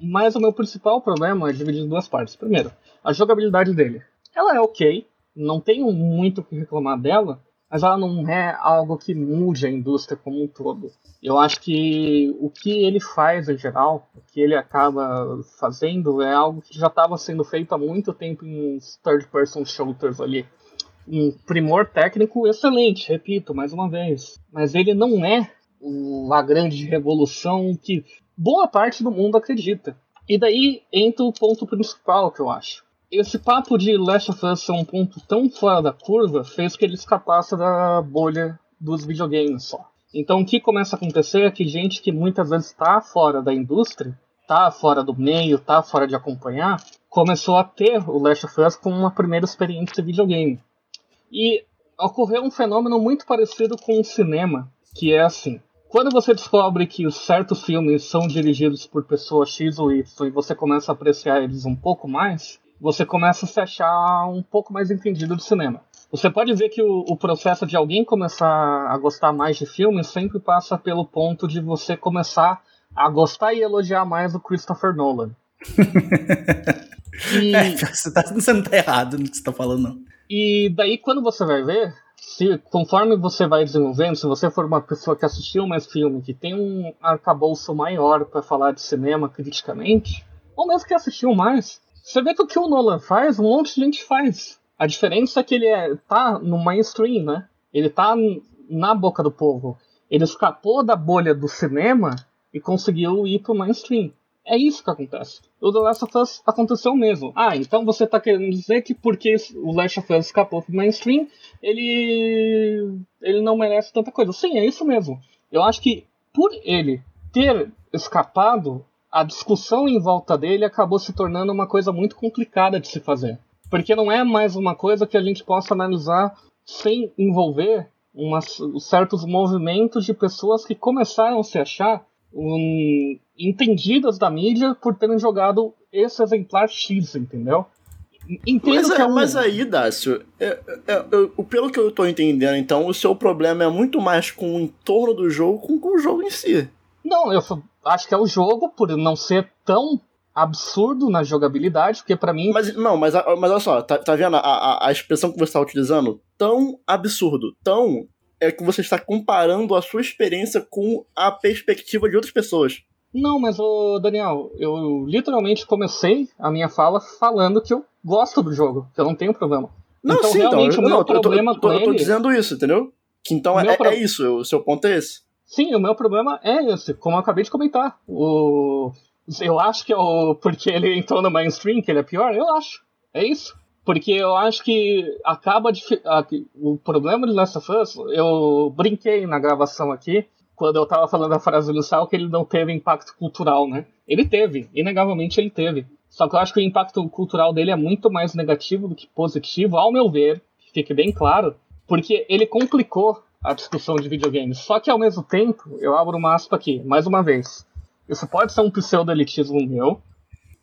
Mas o meu principal problema é dividido em duas partes. Primeiro, a jogabilidade dele. Ela é ok, não tenho muito o que reclamar dela, mas ela não é algo que mude a indústria como um todo. Eu acho que o que ele faz em geral, o que ele acaba fazendo, é algo que já estava sendo feito há muito tempo em third-person shooters ali. Um primor técnico excelente, repito mais uma vez. Mas ele não é a grande revolução que boa parte do mundo acredita. E daí entra o ponto principal que eu acho. Esse papo de Last of Us ser um ponto tão fora da curva fez que ele escapasse da bolha dos videogames só. Então o que começa a acontecer é que gente que muitas vezes está fora da indústria, está fora do meio, está fora de acompanhar, começou a ter o Last of Us como uma primeira experiência de videogame. E ocorreu um fenômeno muito parecido com o cinema, que é assim. Quando você descobre que certos filmes são dirigidos por pessoas X ou Y e você começa a apreciar eles um pouco mais, você começa a se achar um pouco mais entendido do cinema. Você pode ver que o, o, processo de alguém começar a gostar mais de filmes sempre passa pelo ponto de você começar a gostar e elogiar mais o Christopher Nolan. <laughs> e... é, você, tá, você não tá errado no que você tá falando, não. E daí, quando você vai ver, se, conforme você vai desenvolvendo, se você for uma pessoa que assistiu mais filme, que tem um arcabouço maior para falar de cinema criticamente, ou mesmo que assistiu mais, você vê que o que o Nolan faz, um monte de gente faz. A diferença é que ele é, tá no mainstream, né? Ele tá na boca do povo. Ele escapou da bolha do cinema e conseguiu ir pro mainstream. É isso que acontece. O The Last of Us aconteceu mesmo. Ah, então você tá querendo dizer que porque o Last of Us escapou pro mainstream, ele ele não merece tanta coisa. Sim, é isso mesmo. Eu acho que por ele ter escapado, a discussão em volta dele acabou se tornando uma coisa muito complicada de se fazer. Porque não é mais uma coisa que a gente possa analisar sem envolver umas, certos movimentos de pessoas que começaram a se achar um, entendidas da mídia por terem jogado esse exemplar X, entendeu? Entendo Mas, que é é- um... mas aí, Dácio, é- é- eu- pelo que eu tô entendendo, então, o seu problema é muito mais com o entorno do jogo com, com o jogo em si. Não, eu acho que é o jogo, por não ser tão absurdo na jogabilidade, porque pra mim. Mas, não, mas, mas olha só, tá, tá vendo a, a, a expressão que você tá utilizando? Tão absurdo, tão é que você está comparando a sua experiência com a perspectiva de outras pessoas. Não, mas, ô Daniel, eu literalmente comecei a minha fala falando que eu gosto do jogo, que eu não tenho problema. Não, Então, sim, realmente, então, o meu não, tô- eu tô- problema eu tô, eu tô ele- dizendo isso, entendeu? Que então O é, é- pro- é isso, o seu ponto é esse. Sim, o meu problema é esse, como eu acabei de comentar. O... Eu acho que é o... porque ele entrou no mainstream que ele é pior, eu acho. É isso. Porque eu acho que acaba de. O problema de Last of Us, eu brinquei na gravação aqui, quando eu tava falando a frase inicial, que ele não teve impacto cultural, né? Ele teve, inegavelmente ele teve. Só que eu acho que o impacto cultural dele é muito mais negativo do que positivo, ao meu ver, que fique bem claro, porque ele complicou a discussão de videogames. Só que ao mesmo tempo, eu abro uma aspa aqui, mais uma vez. Isso pode ser um pseudo-elitismo meu.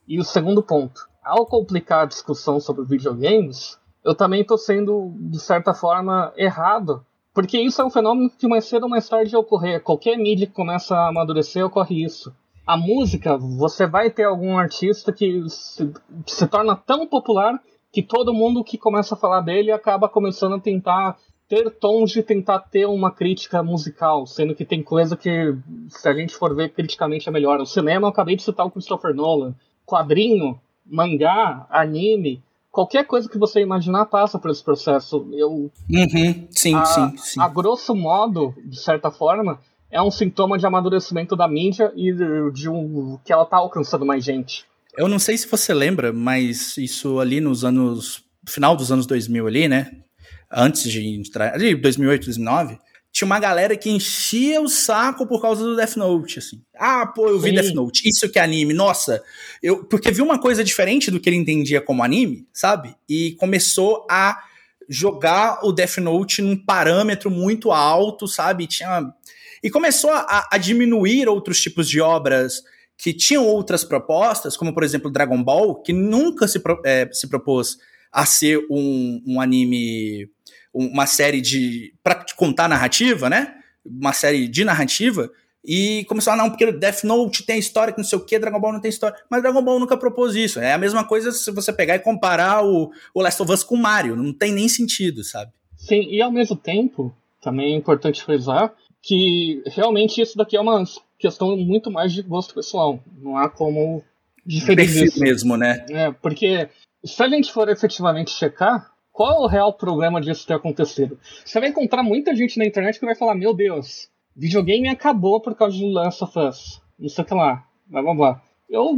E o segundo ponto, ao complicar a discussão sobre videogames, eu também estou sendo, de certa forma, errado. Porque isso é um fenômeno que mais cedo ou mais tarde ocorrer. Qualquer mídia que começa a amadurecer, ocorre isso. A música, você vai ter algum artista que se, se torna tão popular que todo mundo que começa a falar dele acaba começando a tentar ter tons de tentar ter uma crítica musical, sendo que tem coisa que, se a gente for ver criticamente, é melhor. O cinema, eu acabei de citar o Christopher Nolan. Quadrinho, mangá, anime, qualquer coisa que você imaginar passa por esse processo. Eu, Uhum, sim, a, sim, sim. a grosso modo, de certa forma, é um sintoma de amadurecimento da mídia e de, um que ela tá alcançando mais gente. Eu não sei se você lembra, mas isso ali nos anos. Final dos anos 2000 ali, né? Antes de entrar. Ali, 2008, 2009. Tinha uma galera que enchia o saco por causa do Death Note, assim. Ah, pô, eu vi Sim. Death Note. Isso que é anime. Nossa, eu. Porque viu uma coisa diferente do que ele entendia como anime, sabe? E começou a jogar o Death Note num parâmetro muito alto, sabe? Tinha. E começou a, a diminuir outros tipos de obras que tinham outras propostas, como por exemplo Dragon Ball, que nunca se, pro- eh, se propôs a ser um, um anime, uma série de. para contar narrativa, né? Uma série de narrativa. E começou a não, porque Death Note tem história que não sei o que, Dragon Ball não tem história. Mas Dragon Ball nunca propôs isso. É a mesma coisa se você pegar e comparar o, o Last of Us com o Mario. Não tem nem sentido, sabe? Sim, e ao mesmo tempo, também é importante frisar que realmente isso daqui é uma questão muito mais de gosto pessoal. Não há como Perfil isso. mesmo, né? É, porque se a gente for efetivamente checar, qual é o real problema disso ter acontecido? Você vai encontrar muita gente na internet que vai falar: Meu Deus, videogame acabou por causa de Last of Us. Não sei o que lá. Blá blá blá. Eu.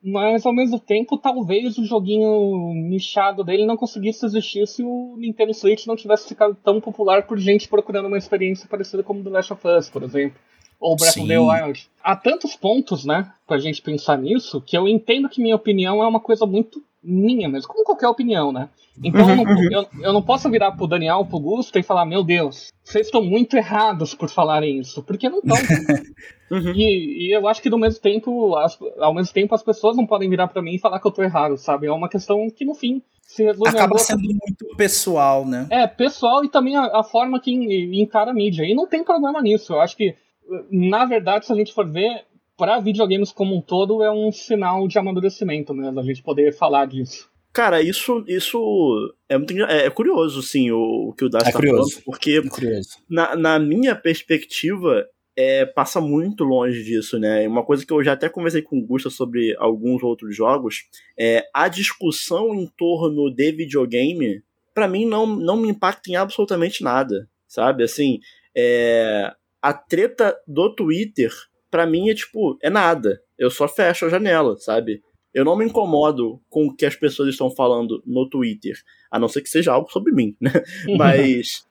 Mas ao mesmo tempo, talvez o joguinho nichado dele não conseguisse existir se o Nintendo Switch não tivesse ficado tão popular por gente procurando uma experiência parecida como The Last of Us, por exemplo. Ou Breath of the Sim. Wild. Há tantos pontos, né, pra gente pensar nisso, que eu entendo que minha opinião é uma coisa muito minha mesmo, como qualquer opinião, né? Então eu, <laughs> não, eu, eu não posso virar pro Daniel, pro Gusto e falar, meu Deus, vocês estão muito errados por falarem isso, porque não estão. <laughs> Uhum. E, e eu acho que do mesmo tempo, as- ao mesmo tempo, as pessoas não podem virar pra mim e falar que eu tô errado, sabe? É uma questão que, no fim, se a Acaba sendo muito pessoal, né? é, pessoal e também a, a forma que en- encara a mídia. E não tem problema nisso. Eu acho que, na verdade, se a gente for ver, para videogames como um todo, é um sinal de amadurecimento mesmo, a gente poder falar disso. Cara, isso, isso é muito é, é curioso, sim, o, o que o Dácio É tá curioso. falando, porque Curioso. na, na minha perspectiva, é, passa muito longe disso, né? Uma coisa que eu já até conversei com o Gusta sobre alguns outros jogos, é a discussão em torno de videogame, pra mim não, não me impacta em absolutamente nada, sabe? Assim, é, a treta do Twitter, pra mim é tipo, é nada. Eu só fecho a janela, sabe? Eu não me incomodo com o que as pessoas estão falando no Twitter, a não ser que seja algo sobre mim, né? <laughs> Mas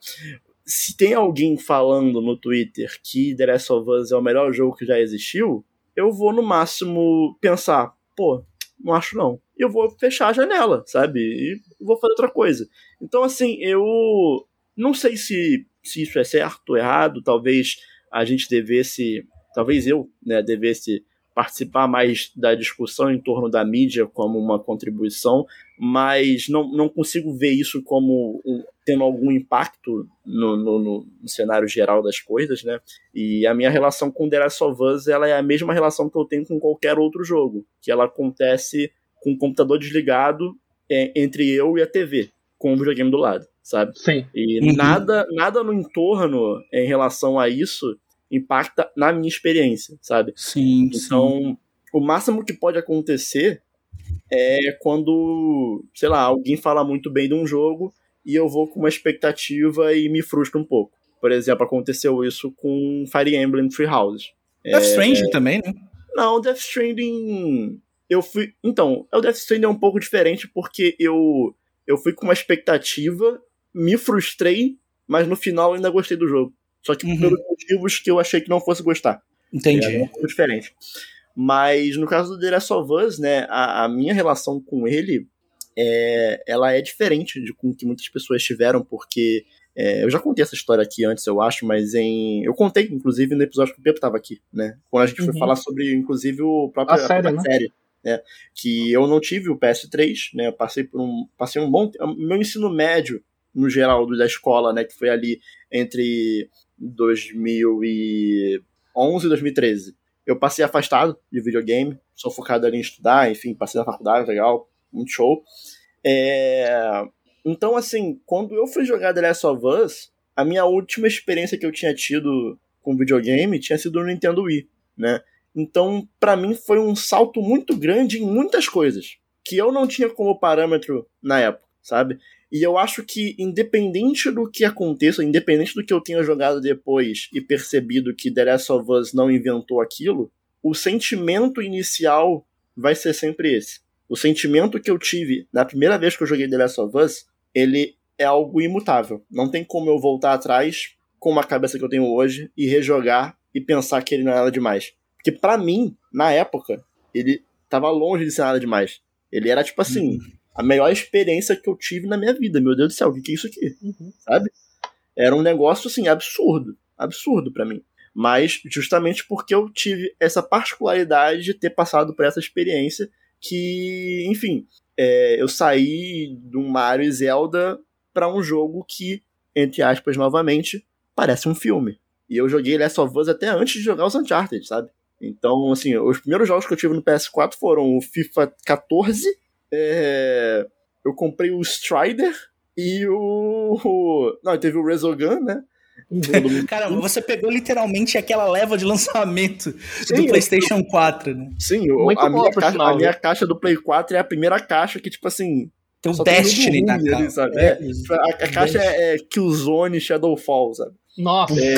se tem alguém falando no Twitter que The Last of Us é o melhor jogo que já existiu, eu vou no máximo pensar, pô, não acho não. E eu vou fechar a janela, sabe? E vou fazer outra coisa. Então, assim, eu não sei se, se isso é certo ou errado, talvez a gente devesse, talvez eu, né, devesse participar mais da discussão em torno da mídia como uma contribuição, mas não, não consigo ver isso como um, tendo algum impacto no, no, no, cenário geral das coisas, né? E a minha relação com The Last of Us ela é a mesma relação que eu tenho com qualquer outro jogo, que ela acontece com o computador desligado é, entre eu e a TV, com o videogame do lado, sabe? Sim. E uhum. nada, nada no entorno em relação a isso impacta na minha experiência, sabe? Sim. Então, sim. o máximo que pode acontecer é quando, sei lá, alguém fala muito bem de um jogo e eu vou com uma expectativa e me frustro um pouco. Por exemplo, aconteceu isso com Fire Emblem Three Houses. Death é, Stranding também, né? Não, Death Stranding. Eu fui. Então, o Death Stranding é um pouco diferente porque eu, eu fui com uma expectativa, me frustrei, mas no final ainda gostei do jogo. Só que uhum. pelos motivos que eu achei que não fosse gostar. Entendi. É um pouco diferente. Mas no caso do The Last of Us, né, a, a minha relação com ele, é, ela é diferente de com que muitas pessoas tiveram, porque é, eu já contei essa história aqui antes, eu acho, mas em. Eu contei, inclusive, no episódio que o Pepe estava aqui, né? Quando a gente uhum. foi falar sobre, inclusive, o próprio, a, a série, né? série. Né? Que eu não tive o PS3, né? Eu passei por um. Passei um bom. Meu ensino médio, no geral, da escola, né? Que foi ali entre 2011 e 2013 eu passei afastado de videogame, sou focado ali em estudar, enfim, passei na faculdade, legal, muito show. É... Então, assim, quando eu fui jogar The Last of Us, a minha última experiência que eu tinha tido com videogame tinha sido no Nintendo Wii, né? Então, para mim foi um salto muito grande em muitas coisas que eu não tinha como parâmetro na época, sabe? E eu acho que, independente do que aconteça, independente do que eu tenha jogado depois e percebido que The Last of Us não inventou aquilo, o sentimento inicial vai ser sempre esse. O sentimento que eu tive na primeira vez que eu joguei The Last of Us, ele é algo imutável. Não tem como eu voltar atrás com a cabeça que eu tenho hoje e rejogar e pensar que ele não é nada demais. Porque para mim, na época, ele tava longe de ser nada demais. Ele era tipo assim, uhum a melhor experiência que eu tive na minha vida. Meu Deus do céu, o que, é isso aqui? Uhum. Sabe? Era um negócio, assim, absurdo. Absurdo para mim. Mas justamente porque eu tive essa particularidade de ter passado por essa experiência que, enfim, é, eu saí de um Mario e Zelda para um jogo que, entre aspas, novamente, parece um filme. E eu joguei Last of Us até antes de jogar os Uncharted, sabe? Então, assim, os primeiros jogos que eu tive no PS4 foram o FIFA 14 é, eu comprei o Strider e o. Não, teve o Resogun, né? <laughs> Caramba, você pegou literalmente aquela leva de lançamento Sim, do PlayStation 4, né? Sim, eu, a, minha caixa, final, a minha caixa do Play 4 é a primeira caixa que, tipo assim. Tem um Destiny na ali, sabe? É, tipo, a, a caixa é, é Killzone Shadowfall, sabe? Nossa! É,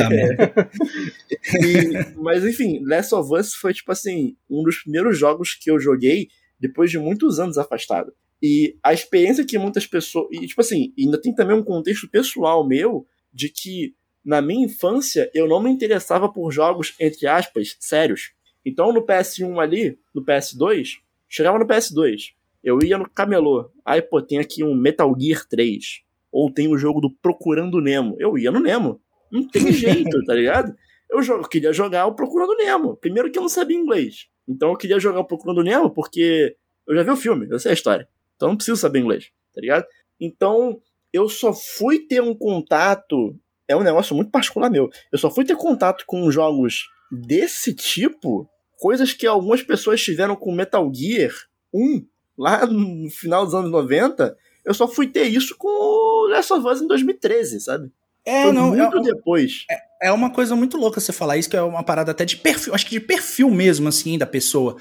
<laughs> e, mas enfim, Last of Us foi, tipo assim, um dos primeiros jogos que eu joguei depois de muitos anos afastado. E a experiência que muitas pessoas. E, tipo assim, ainda tem também um contexto pessoal meu de que na minha infância eu não me interessava por jogos, entre aspas, sérios. Então no PS1 ali, no PS2, chegava no PS2, eu ia no camelô. Aí, pô, tem aqui um Metal Gear 3. Ou tem o jogo do Procurando Nemo. Eu ia no Nemo. Não tem <laughs> jeito, tá ligado? Eu, eu queria jogar o Procurando Nemo. Primeiro que eu não sabia inglês. Então eu queria jogar Procurando Nemo porque eu já vi o filme, eu sei a história. Então não preciso saber inglês, tá ligado? Então eu só fui ter um contato. É um negócio muito particular meu. Eu só fui ter contato com jogos desse tipo, coisas que algumas pessoas tiveram com Metal Gear 1, lá no final dos anos 90. Eu só fui ter isso com Last of Us em 2013, sabe? É, Foi não. Muito é, depois. É, é uma coisa muito louca você falar isso, que é uma parada até de perfil, acho que de perfil mesmo, assim, da pessoa.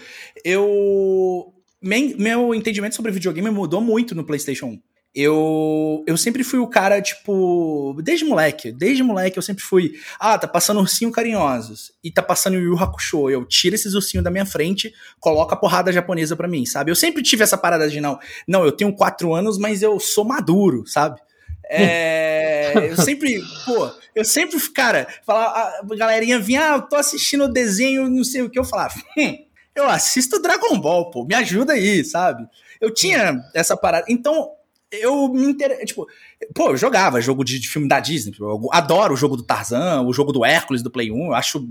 Eu. Meu entendimento sobre videogame mudou muito no PlayStation 1. Eu, eu sempre fui o cara, tipo, desde moleque, desde moleque eu sempre fui, ah, tá passando ursinho carinhosos, e tá passando Yu Hakusho, eu tiro esses ursinhos da minha frente, coloco a porrada japonesa pra mim, sabe? Eu sempre tive essa parada de, não, não, eu tenho quatro anos, mas eu sou maduro, sabe? É, eu sempre, pô, eu sempre, cara, falava, a galerinha vinha, ah, eu tô assistindo o desenho, não sei o que, eu falava, hum, eu assisto Dragon Ball, pô, me ajuda aí, sabe? Eu tinha essa parada. Então, eu me inter... tipo, pô, eu jogava jogo de, de, filme da Disney, eu adoro o jogo do Tarzan, o jogo do Hércules do Play 1, eu acho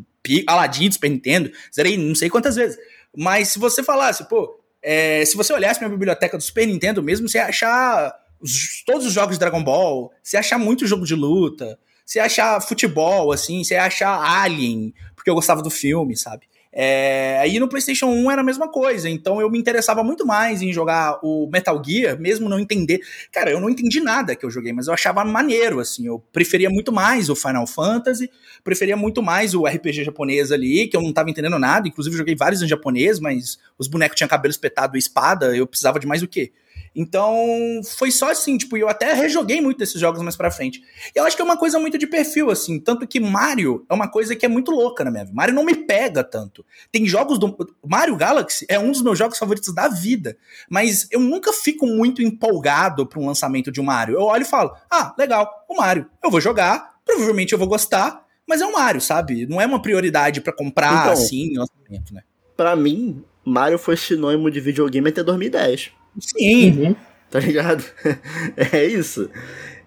Aladdin do Super Nintendo, zerei não sei quantas vezes. Mas se você falasse, pô, É, se você olhasse minha biblioteca do Super Nintendo mesmo, você ia achar os, todos os jogos de Dragon Ball, você achar muito jogo de luta, você achar futebol, assim, você achar Alien, porque eu gostava do filme, sabe? É, aí no PlayStation 1 era a mesma coisa, então eu me interessava muito mais em jogar o Metal Gear, mesmo não entender. Cara, eu não entendi nada que eu joguei, mas eu achava maneiro, assim. Eu preferia muito mais o Final Fantasy, preferia muito mais o RPG japonês ali, que eu não tava entendendo nada. Inclusive, joguei vários em japonês, mas os bonecos tinham cabelo espetado e espada, eu precisava de mais o quê? Então, foi só assim, tipo, eu até rejoguei muito desses jogos mais pra frente. E eu acho que é uma coisa muito de perfil, assim, tanto que Mario é uma coisa que é muito louca na minha vida. Mario não me pega tanto. Tem jogos do. Mario Galaxy é um dos meus jogos favoritos da vida, mas eu nunca fico muito empolgado pra um lançamento de um Mario. Eu olho e falo, ah, legal, o Mario, eu vou jogar, provavelmente eu vou gostar, mas é um Mario, sabe? Não é uma prioridade para comprar então, assim, lançamento, né? Pra mim, Mario foi sinônimo de videogame até 2010. Sim. Uhum. Tá ligado? <laughs> é isso.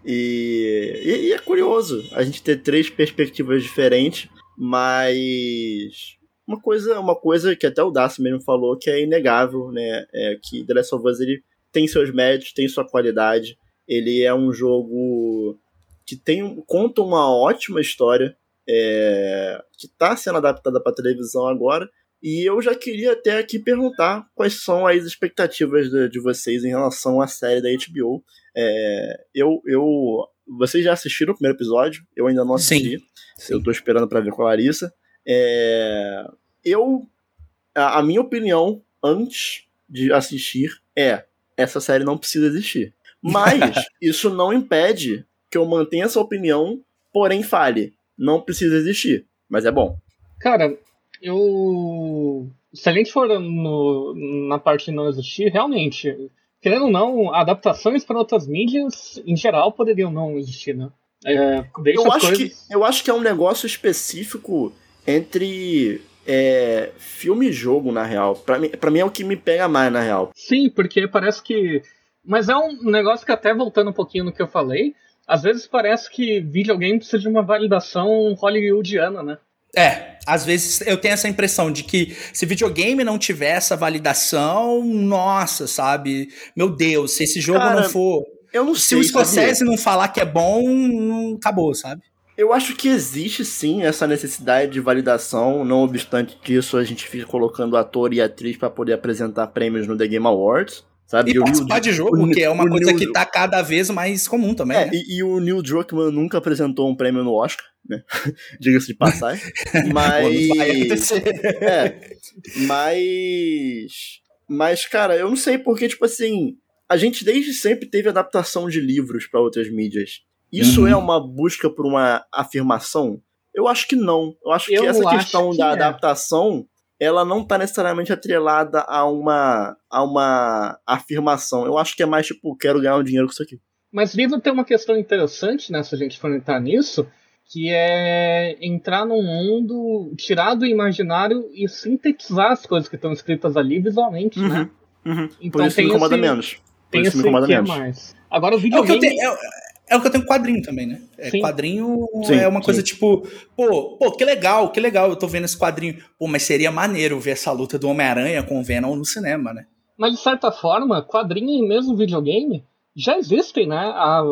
E, e, e, é curioso a gente ter três perspectivas diferentes, mas uma coisa, uma coisa que até o Darcy mesmo falou que é inegável, né? É que The Last of Us ele tem seus méritos, tem sua qualidade. Ele é um jogo que tem conta uma ótima história, é, que está sendo adaptada para televisão agora e eu já queria até aqui perguntar quais são as expectativas de, de vocês em relação à série da HBO. É, eu, eu, vocês já assistiram o primeiro episódio? Eu ainda não assisti. Sim, sim. Eu tô esperando para ver com a Larissa. É, eu, a, a minha opinião antes de assistir é essa série não precisa existir. Mas <laughs> isso não impede que eu mantenha essa opinião, porém fale. Não precisa existir, mas é bom. Cara, eu. Se a gente for no, na parte de não existir, realmente, querendo ou não, adaptações para outras mídias, em geral, poderiam não existir, né? É, eu, acho coisas... que, eu acho que é um negócio específico entre é, filme e jogo, na real. Pra mim, pra mim é o que me pega mais, na real. Sim, porque parece que. Mas é um negócio que, até voltando um pouquinho no que eu falei, às vezes parece que videogame precisa de uma validação hollywoodiana, né? É, às vezes eu tenho essa impressão de que se videogame não tiver essa validação, nossa, sabe? Meu Deus, se esse jogo Cara, não for. Eu não se sei. Se o Scorsese não falar que é bom, acabou, sabe? Eu acho que existe sim essa necessidade de validação, não obstante disso, a gente fica colocando ator e atriz para poder apresentar prêmios no The Game Awards. Sabe? E, e participar de jogo, o, que é uma coisa Neil, que tá cada vez mais comum também. É, né? e, e, o Neil Druckmann nunca apresentou um prêmio no Oscar, né? <laughs> Diga-se de passagem. <laughs> mas. <laughs> é, mas. Mas, cara, eu não sei porque, tipo assim, a gente desde sempre teve adaptação de livros para outras mídias. Isso uhum. é uma busca por uma afirmação? Eu acho que não. Eu acho eu que essa questão que da é. adaptação ela não tá necessariamente atrelada a uma, a uma afirmação. Eu acho que é mais tipo, quero ganhar um dinheiro com isso aqui. Mas livro tem uma questão interessante, né, se a gente for entrar nisso, que é entrar num mundo, tirar do imaginário e sintetizar as coisas que estão escritas ali visualmente, uhum, né? Uhum. Então, Por isso me incomoda esse, menos. Por tem isso me incomoda menos. Mais. Agora o videogame... É o é o que eu tenho quadrinho também, né? É. Quadrinho sim, é uma coisa sim. tipo, pô, pô, que legal, que legal, eu tô vendo esse quadrinho. Pô, mas seria maneiro ver essa luta do Homem-Aranha com o Venom no cinema, né? Mas de certa forma, quadrinho e mesmo videogame já existem, né? A,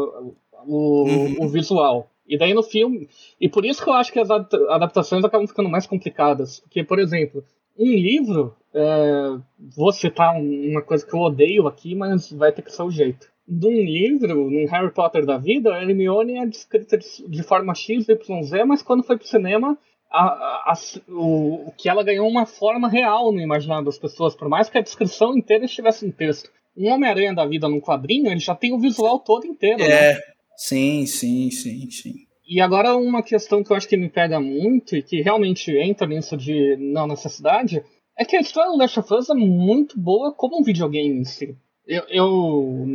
o, uhum. o visual. E daí no filme. E por isso que eu acho que as adaptações acabam ficando mais complicadas. Porque, por exemplo, um livro. É, vou citar uma coisa que eu odeio aqui, mas vai ter que ser o jeito de um livro, num Harry Potter da vida, a Hermione é descrita de, forma X, Y, Z, mas quando foi pro cinema, a, a, a, o, que ela ganhou uma forma real no imaginário das pessoas, por mais que a descrição inteira estivesse em texto. Um Homem-Aranha da vida num quadrinho, ele já tem o visual todo inteiro. É, né? sim, sim, sim, sim. E agora uma questão que eu acho que me pega muito e que realmente entra nisso de não necessidade é que a história do Last of Us é muito boa como um videogame em si eu, eu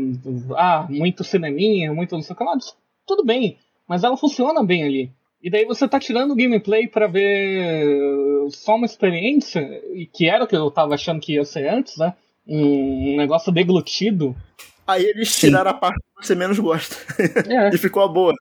ah, muito cineminha, muito não sei o que lá, tudo bem, mas ela funciona bem ali. E daí você tá tirando o gameplay para ver só uma experiência, e que era o que eu tava achando que ia ser antes, né? Um, negócio deglutido. Aí eles tiraram Sim. a parte que você menos gosta. É. <laughs> e ficou a boa.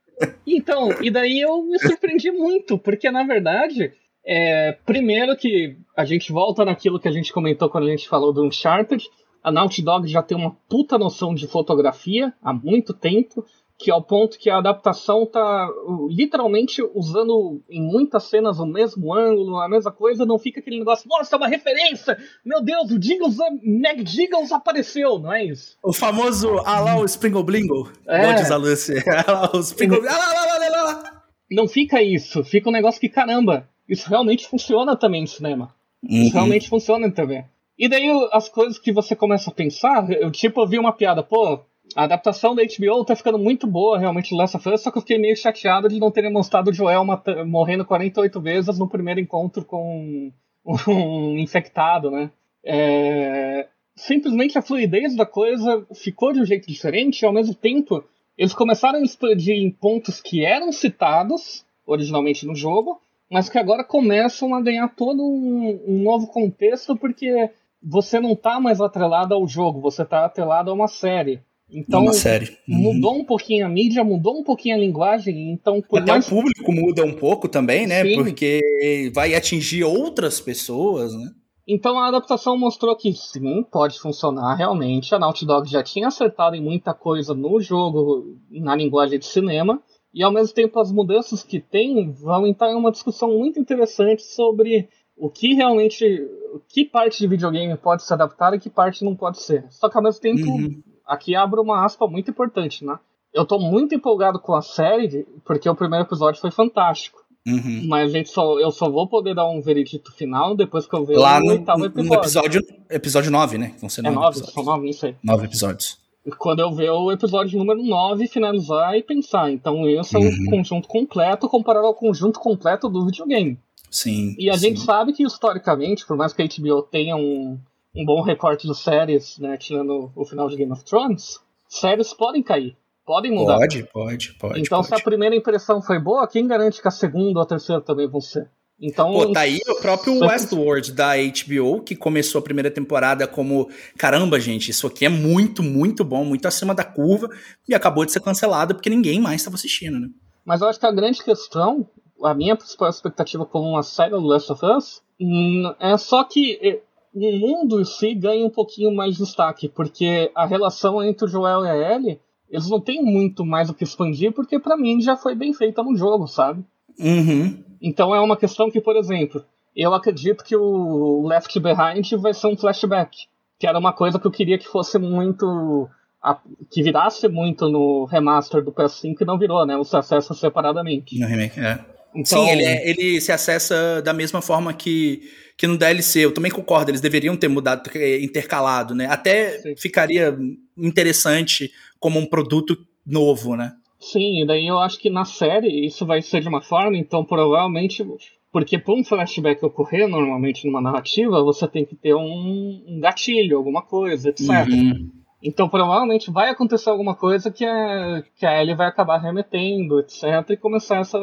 Então, e daí eu me surpreendi muito, porque na verdade É, primeiro que a gente volta naquilo que a gente comentou quando a gente falou do Uncharted. A Naughty Dog já tem uma puta noção de fotografia há muito tempo, que ao ponto que a adaptação tá uh, literalmente usando em muitas cenas o mesmo ângulo, a mesma coisa, não fica aquele negócio, nossa, é uma referência! Meu Deus, o Jiggles, Meg Jiggles apareceu, não é isso? O famoso alá o Springle Blingle, é. diz a Lucy. <laughs> o Springle <laughs> Não fica isso, fica um negócio que, caramba, isso realmente funciona também no cinema. Uhum. Isso realmente funciona TV. E daí as coisas que você começa a pensar, eu tipo, eu vi uma piada, pô, a adaptação da HBO tá ficando muito boa, realmente, Last of Us, só que eu fiquei meio chateado de não terem mostrado o Joel morrendo 48 vezes no primeiro encontro com <laughs> um infectado, né? É... Simplesmente a fluidez da coisa ficou de um jeito diferente e, ao mesmo tempo, eles começaram a expandir em pontos que eram citados originalmente no jogo, mas que agora começam a ganhar todo um, um novo contexto porque você não está mais atrelado ao jogo, você está atrelado a uma série. Então, uma série. Uhum. mudou um pouquinho a mídia, mudou um pouquinho a linguagem, então... Até mais... o público muda um pouco também, né? Sim. Porque vai atingir outras pessoas, né? Então a adaptação mostrou que sim, pode funcionar realmente. A Naughty Dog já tinha acertado em muita coisa no jogo, na linguagem de cinema, e ao mesmo tempo as mudanças que tem vão entrar em uma discussão muito interessante sobre o que realmente, que parte de videogame pode ser adaptada e que parte não pode ser. Só que ao mesmo tempo, uhum. aqui abro uma aspa muito importante, né? Eu tô muito empolgado com a série, porque o primeiro episódio foi fantástico. Uhum. Mas gente só, eu só vou poder dar um veredito final depois que eu ver Lá o no, oitavo episódio. No episódio, episódio 9, né? Vão ser é 9, são 9, isso aí. 9 episódios quando eu ver o episódio número 9 finalizar e pensar. Então esse é o uhum. conjunto completo comparado ao conjunto completo do videogame. Sim. E a sim. gente sabe que historicamente, por mais que a HBO tenha um, um bom recorte de séries, né, tirando o final de Game of Thrones, séries podem cair. Podem mudar. Pode, pode, pode. Então, pode. se a primeira impressão foi boa, quem garante que a segunda ou a terceira também vão ser? Então, Pô, tá aí o próprio Westworld da HBO, que começou a primeira temporada como caramba, gente, isso aqui é muito, muito bom, muito acima da curva, e acabou de ser cancelado porque ninguém mais estava assistindo, né? Mas eu acho que a grande questão, a minha principal expectativa como uma série do Last of Us, hum, é só que eh, o mundo em si ganha um pouquinho mais de destaque, porque a relação entre o Joel e a Ellie, eles não têm muito mais o que expandir, porque para mim já foi bem feita no jogo, sabe? Uhum. Então é uma questão que, por exemplo, eu acredito que o Left Behind vai ser um flashback, que era uma coisa que eu queria que fosse muito. A, que virasse muito no remaster do PS5 e não virou, né? Você acessa separadamente. No remake, é. Então, Sim, ele, é, ele se acessa da mesma forma que, que no DLC. Eu também concordo, eles deveriam ter mudado, intercalado, né? Até Sim. ficaria interessante como um produto novo, né? Sim, e daí eu acho que na série isso vai ser de uma forma, então provavelmente. Porque para um flashback ocorrer normalmente numa narrativa, você tem que ter um, um gatilho, alguma coisa, etc. Uhum. Então provavelmente vai acontecer alguma coisa que a, que a Ellie vai acabar remetendo, etc. E começar essa,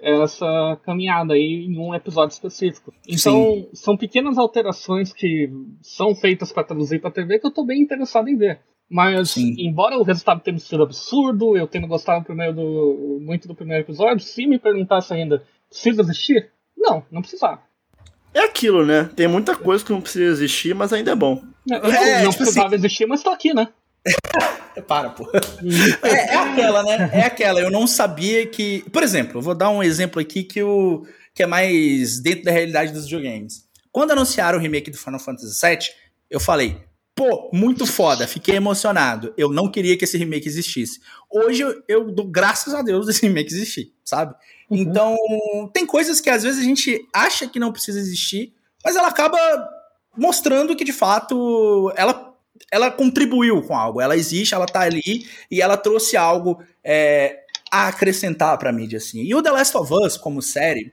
essa caminhada aí em um episódio específico. Então Sim. são pequenas alterações que são feitas para traduzir para TV que eu estou bem interessado em ver. Mas, Sim. embora o resultado tenha sido absurdo, eu tenha gostado primeiro do, muito do primeiro episódio, se me perguntasse ainda, precisa existir? Não, não precisava. É aquilo, né? Tem muita coisa que não precisa existir, mas ainda é bom. É, é não tipo precisava assim... existir, mas tô aqui, né? <laughs> Para, pô. é, é, aquela, né? É aquela. Eu não sabia que. Por exemplo, eu vou dar um exemplo aqui que, o, que é mais dentro da realidade dos videogames. Quando anunciaram o remake do Final Fantasy VII, eu falei, Pô, muito foda, fiquei emocionado. Eu não queria que esse remake existisse. Hoje eu, eu dou graças a Deus esse remake existir, sabe? Uhum. Então, tem coisas que às vezes a gente acha que não precisa existir, mas ela acaba mostrando que de fato ela, ela contribuiu com algo. Ela existe, ela tá ali e ela trouxe algo é, a acrescentar pra mídia, assim. E o The Last of Us, como série,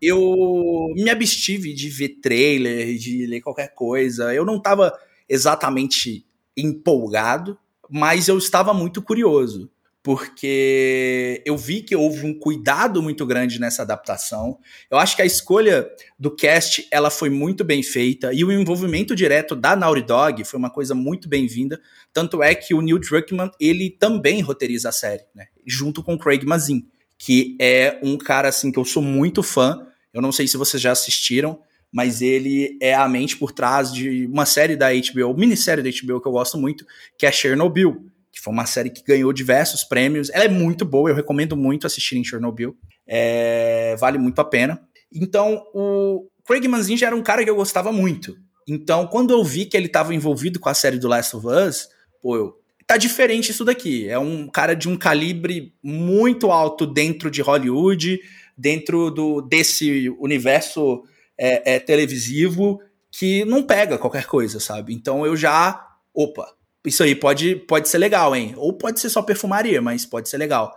eu me abstive de ver trailer, de ler qualquer coisa. Eu não tava exatamente empolgado, mas eu estava muito curioso, porque eu vi que houve um cuidado muito grande nessa adaptação. Eu acho que a escolha do cast ela foi muito bem feita e o envolvimento direto da Naughty Dog foi uma coisa muito bem-vinda. Tanto é que o Neil Druckmann ele também roteiriza a série, né? junto com Craig Mazin, que é um cara assim que eu sou muito fã Eu não sei se vocês já assistiram, mas ele é a mente por trás de uma série da HBO, minissérie da HBO que eu gosto muito, que é Chernobyl, que foi uma série que ganhou diversos prêmios. Ela é muito boa, eu recomendo muito assistirem Chernobyl. É, vale muito a pena. Então, o Craig Mazin já era um cara que eu gostava muito. Então, quando eu vi que ele estava envolvido com a série do Last of Us, pô, eu, tá diferente isso daqui. É um cara de um calibre muito alto dentro de Hollywood, dentro do, desse universo é, é, televisivo que não pega qualquer coisa, sabe? Então eu já. Opa, isso aí pode, pode ser legal, hein? Ou pode ser só perfumaria, mas pode ser legal.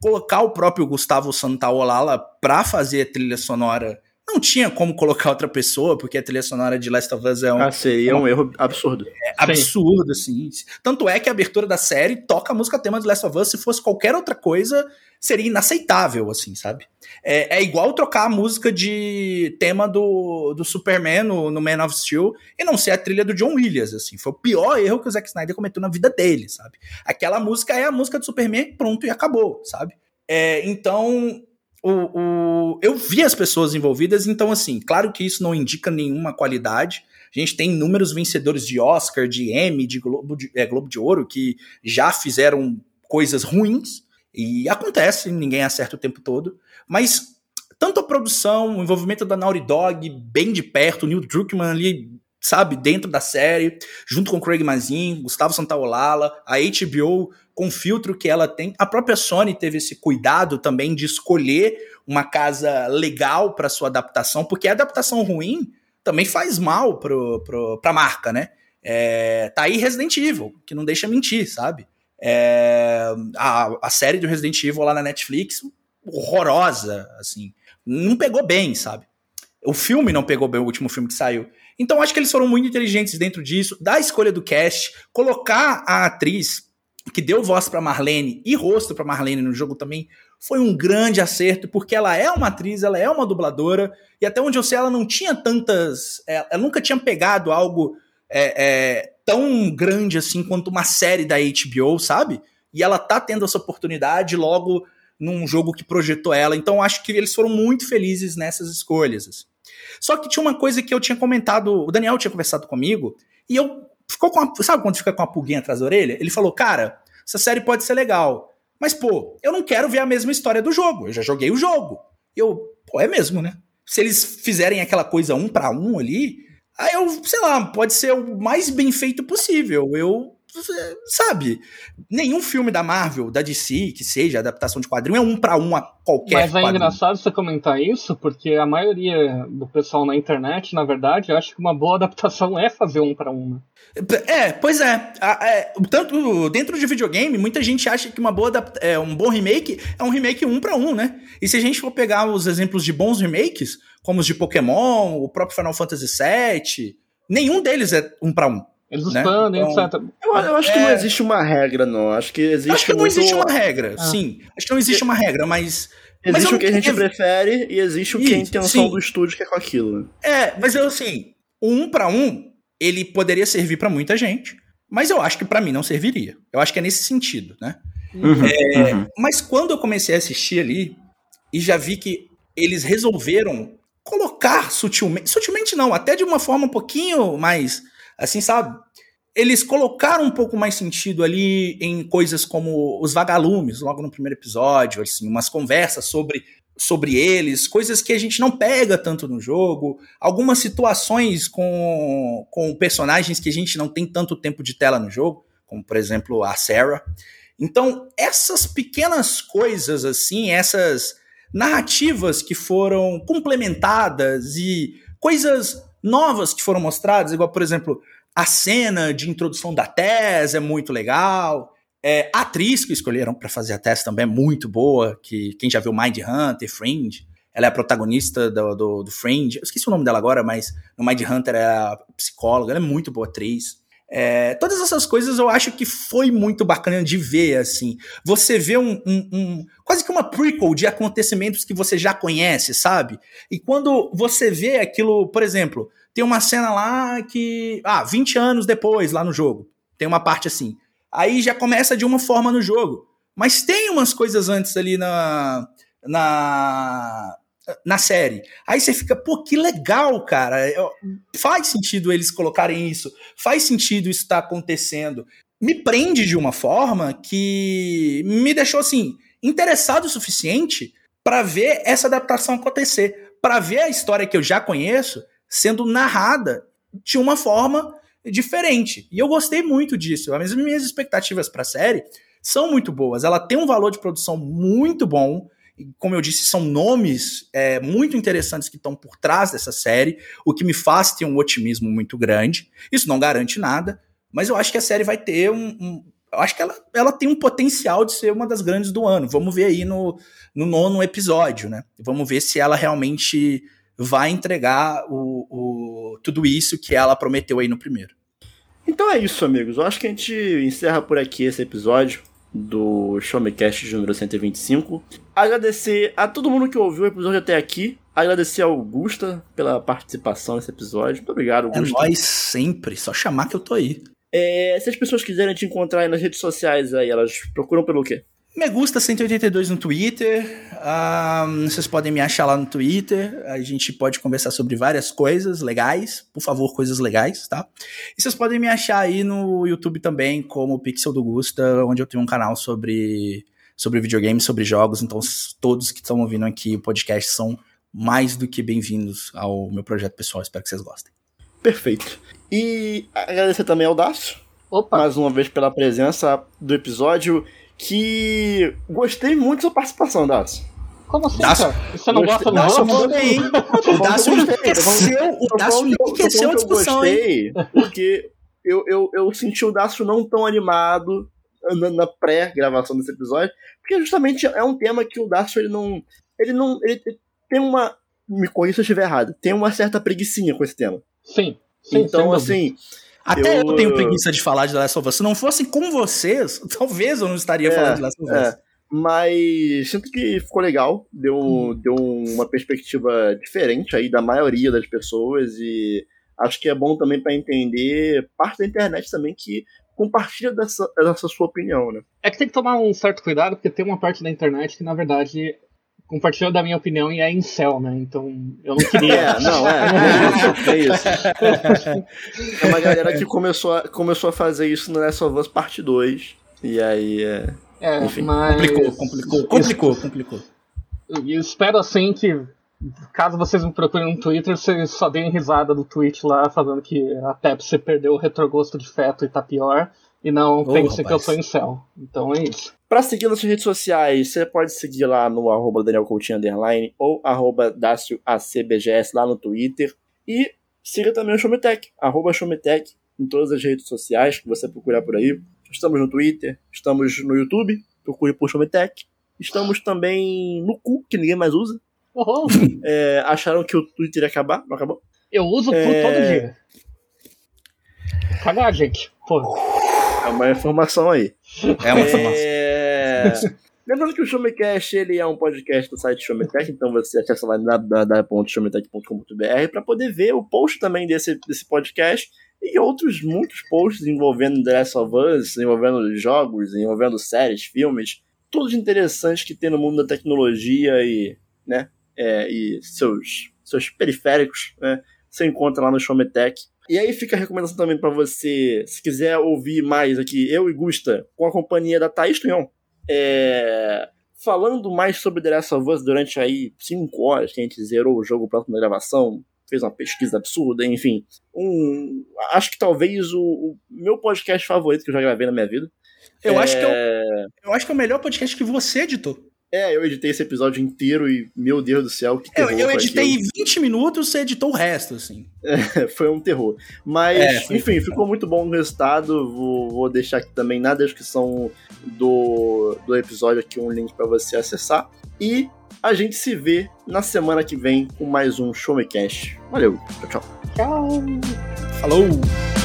Colocar o próprio Gustavo Santaolala pra fazer trilha sonora não tinha como colocar outra pessoa, porque a trilha sonora de Last of Us é um. Ah, seria é um erro absurdo. É absurdo, assim. Tanto é que a abertura da série toca a música tema de Last of Us. Se fosse qualquer outra coisa, seria inaceitável, assim, sabe? É, é igual trocar a música de tema do, do Superman no, no Man of Steel e não ser a trilha do John Williams, assim. Foi o pior erro que o Zack Snyder cometeu na vida dele, sabe? Aquela música é a música do Superman, pronto e acabou, sabe? É, então, o, o, eu vi as pessoas envolvidas, então, assim, claro que isso não indica nenhuma qualidade. A gente tem inúmeros vencedores de Oscar, de Emmy, de Globo de, é, Globo de Ouro, que já fizeram coisas ruins, e acontece, ninguém acerta o tempo todo. Mas tanto a produção, o envolvimento da Naughty Dog bem de perto, o Neil Druckmann ali, sabe, dentro da série, junto com Craig Mazin, Gustavo Santaolalla, a HBO com o filtro que ela tem. A própria Sony teve esse cuidado também de escolher uma casa legal para sua adaptação, porque a adaptação ruim também faz mal pro, pro, pra marca, né? É, tá aí Resident Evil, que não deixa mentir, sabe? É, a, a série do Resident Evil lá na Netflix, horrorosa, assim. Não pegou bem, sabe? O filme não pegou bem, o último filme que saiu. Então acho que eles foram muito inteligentes dentro disso, da escolha do cast, colocar a atriz que deu voz para Marlene e rosto para Marlene no jogo também foi um grande acerto, porque ela é uma atriz, ela é uma dubladora, e até onde eu sei, ela não tinha tantas. É, ela nunca tinha pegado algo é, é, tão grande assim quanto uma série da HBO, sabe? E ela tá tendo essa oportunidade logo num jogo que projetou ela. Então acho que eles foram muito felizes nessas escolhas. Só que tinha uma coisa que eu tinha comentado, o Daniel tinha conversado comigo, e eu ficou com sabe quando fica com a pulguinha atrás da orelha? Ele falou: "Cara, essa série pode ser legal, mas pô, eu não quero ver a mesma história do jogo. Eu já joguei o jogo". Eu, pô, é mesmo, né? Se eles fizerem aquela coisa um para um ali, aí eu, sei lá, pode ser o mais bem feito possível. Eu sabe, nenhum filme da Marvel, da DC, que seja adaptação de quadrinho, é um para um a qualquer Mas é quadrinho. engraçado você comentar isso, porque a maioria do pessoal na internet, na verdade, acha que uma boa adaptação é fazer um para um. Né? É, pois é. é. Tanto dentro de videogame, muita gente acha que uma boa é, um bom remake é um remake um para um, né? E se a gente for pegar os exemplos de bons remakes, como os de Pokémon, o próprio Final Fantasy VII, nenhum deles é um para um. Eles né? expandem, então, etc. Eu, eu acho é... que não existe uma regra, não. Acho que existe. Acho que não muito... existe uma regra, ah. sim. Acho que não existe uma regra, mas. Existe mas o que a gente prefere e existe o que a intenção sim. do estúdio que é com aquilo. Né? É, mas eu assim, o um para um, ele poderia servir para muita gente, mas eu acho que para mim não serviria. Eu acho que é nesse sentido, né? Uhum, é, uhum. Mas quando eu comecei a assistir ali e já vi que eles resolveram colocar sutilmente, sutilmente não, até de uma forma um pouquinho mais Assim, sabe? Eles colocaram um pouco mais sentido ali em coisas como os vagalumes, logo no primeiro episódio, assim, umas conversas sobre sobre eles, coisas que a gente não pega tanto no jogo, algumas situações com, com personagens que a gente não tem tanto tempo de tela no jogo, como por exemplo a Sarah. Então, essas pequenas coisas assim, essas narrativas que foram complementadas e coisas novas que foram mostradas, igual, por exemplo, a cena de introdução da Tess é muito legal. É, a atriz que escolheram para fazer a Tess também é muito boa, que quem já viu Mind Hunter, Fringe, ela é a protagonista do, do, do Fringe. Eu esqueci o nome dela agora, mas no Mind Hunter é a psicóloga, ela é muito boa atriz. É, todas essas coisas eu acho que foi muito bacana de ver, assim. Você vê um, um, um, quase que uma prequel de acontecimentos que você já conhece, sabe? E quando você vê aquilo, por exemplo, tem uma cena lá que. Ah, 20 anos depois, lá no jogo. Tem uma parte assim. Aí já começa de uma forma no jogo. Mas tem umas coisas antes ali na. na na série. Aí você fica, pô, que legal, cara. Faz sentido eles colocarem isso. Faz sentido isso estar tá acontecendo. Me prende de uma forma que me deixou assim interessado o suficiente para ver essa adaptação acontecer, para ver a história que eu já conheço sendo narrada de uma forma diferente. E eu gostei muito disso. As minhas expectativas para a série são muito boas. Ela tem um valor de produção muito bom. Como eu disse, são nomes é, muito interessantes que estão por trás dessa série, o que me faz ter um otimismo muito grande. Isso não garante nada, mas eu acho que a série vai ter um. um eu acho que ela, ela tem um potencial de ser uma das grandes do ano. Vamos ver aí no, no nono episódio, né? Vamos ver se ela realmente vai entregar o, o, tudo isso que ela prometeu aí no primeiro. Então é isso, amigos. Eu acho que a gente encerra por aqui esse episódio do Show Me Cast de número 125. Agradecer a todo mundo que ouviu o episódio até aqui. Agradecer ao Augusta pela participação nesse episódio. Muito obrigado, é Augusta. É nóis sempre. Só chamar que eu tô aí. É, se as pessoas quiserem te encontrar aí nas redes sociais aí, elas procuram pelo quê? Me gusta 182 no Twitter. Um, vocês podem me achar lá no Twitter. A gente pode conversar sobre várias coisas legais. Por favor, coisas legais, tá? E vocês podem me achar aí no YouTube também, como Pixel do Gusta, onde eu tenho um canal sobre, sobre videogames, sobre jogos. Então, todos que estão ouvindo aqui o podcast são mais do que bem-vindos ao meu projeto pessoal. Espero que vocês gostem. Perfeito. E agradecer também ao Dácio. Opa. Mais uma vez pela presença do episódio que gostei muito da sua participação, Dácio. Como assim, cara? Você não gosta do bem. O Dácio enriqueceu, o Dácio enriqueceu a discussão, hein? Porque eu, eu, eu senti o Dácio não tão animado na, na pré-gravação desse episódio, porque justamente é um tema que o Dácio, ele não... Ele não... Ele tem uma... Me corrija se eu estiver errado. Tem uma certa preguiçinha com esse tema. Sim. sim então, assim... Até eu... eu... tenho preguiça de falar de The Last of Us. Se não fosse com vocês, <laughs> talvez eu não estaria é, falando de The Last of Us. É. Mas sinto que ficou legal, deu, hum. deu uma perspectiva diferente aí da maioria das pessoas e acho que é bom também para entender parte da internet também que compartilha dessa, dessa sua opinião, né? É que tem que tomar um certo cuidado, porque tem uma parte da internet que, na verdade, compartilhou da minha opinião e é incel, né? Então eu não queria. É, não, é, <laughs> é isso, é isso. É uma galera que começou a, começou a fazer isso no Last of Us Parte 2. E aí é. É, Enfim, mas... complicou, complicou, complicou, complicou. E espero assim que, caso vocês me procurem no Twitter, vocês só deem risada do tweet lá, falando que a Pepsi perdeu o retrogosto de feto e tá pior. E não oh, pense que eu sou incel. Então é isso. Pra seguir nas redes sociais, você pode seguir lá no arroba Daniel Coutinho Underline ou arroba ACBGS lá no Twitter. E siga também o Showmetech, arroba Showmetech em todas as redes sociais que você procurar por aí. Estamos no Twitter, estamos no YouTube, procure por Showmetech. Estamos também no cu, que ninguém mais usa. Uhum. <laughs> É, acharam que o Twitter ia acabar? Não acabou? Eu uso é... todo dia. Cagar, gente. Pô. É uma informação aí. É uma informação. É... Lembrando que o Showmecast ele é um podcast do site Showmetech, então você acessa lá www.showmetech.com.br para poder ver o post também desse, desse podcast e outros muitos posts envolvendo The Last of Us, envolvendo jogos, envolvendo séries, filmes, tudo de interessante que tem no mundo da tecnologia e, né, é, e seus, seus periféricos, né, você encontra lá no Showmetech. E aí fica a recomendação também para você, se quiser ouvir mais aqui, eu e Gusta, com a companhia da Thaís Tunhon, é, falando mais sobre The Last of Us durante aí 5 horas que a gente zerou o jogo próximo da gravação, fez uma pesquisa absurda, enfim. Um, acho que talvez o, o, meu podcast favorito que eu já gravei na minha vida. Eu, é... acho que é eu acho que é o melhor podcast que você editou. É, eu editei esse episódio inteiro e, meu Deus do céu, que terror. Eu, eu editei 20 minutos, você editou o resto, assim. É, <laughs> foi um terror. Mas, é, enfim, ficou muito bom o resultado. Vou, vou, deixar aqui também na descrição do, do episódio aqui um link para você acessar. E a gente se vê na semana que vem com mais um Show Me Cash. Valeu, tchau, tchau. Tchau. Falou!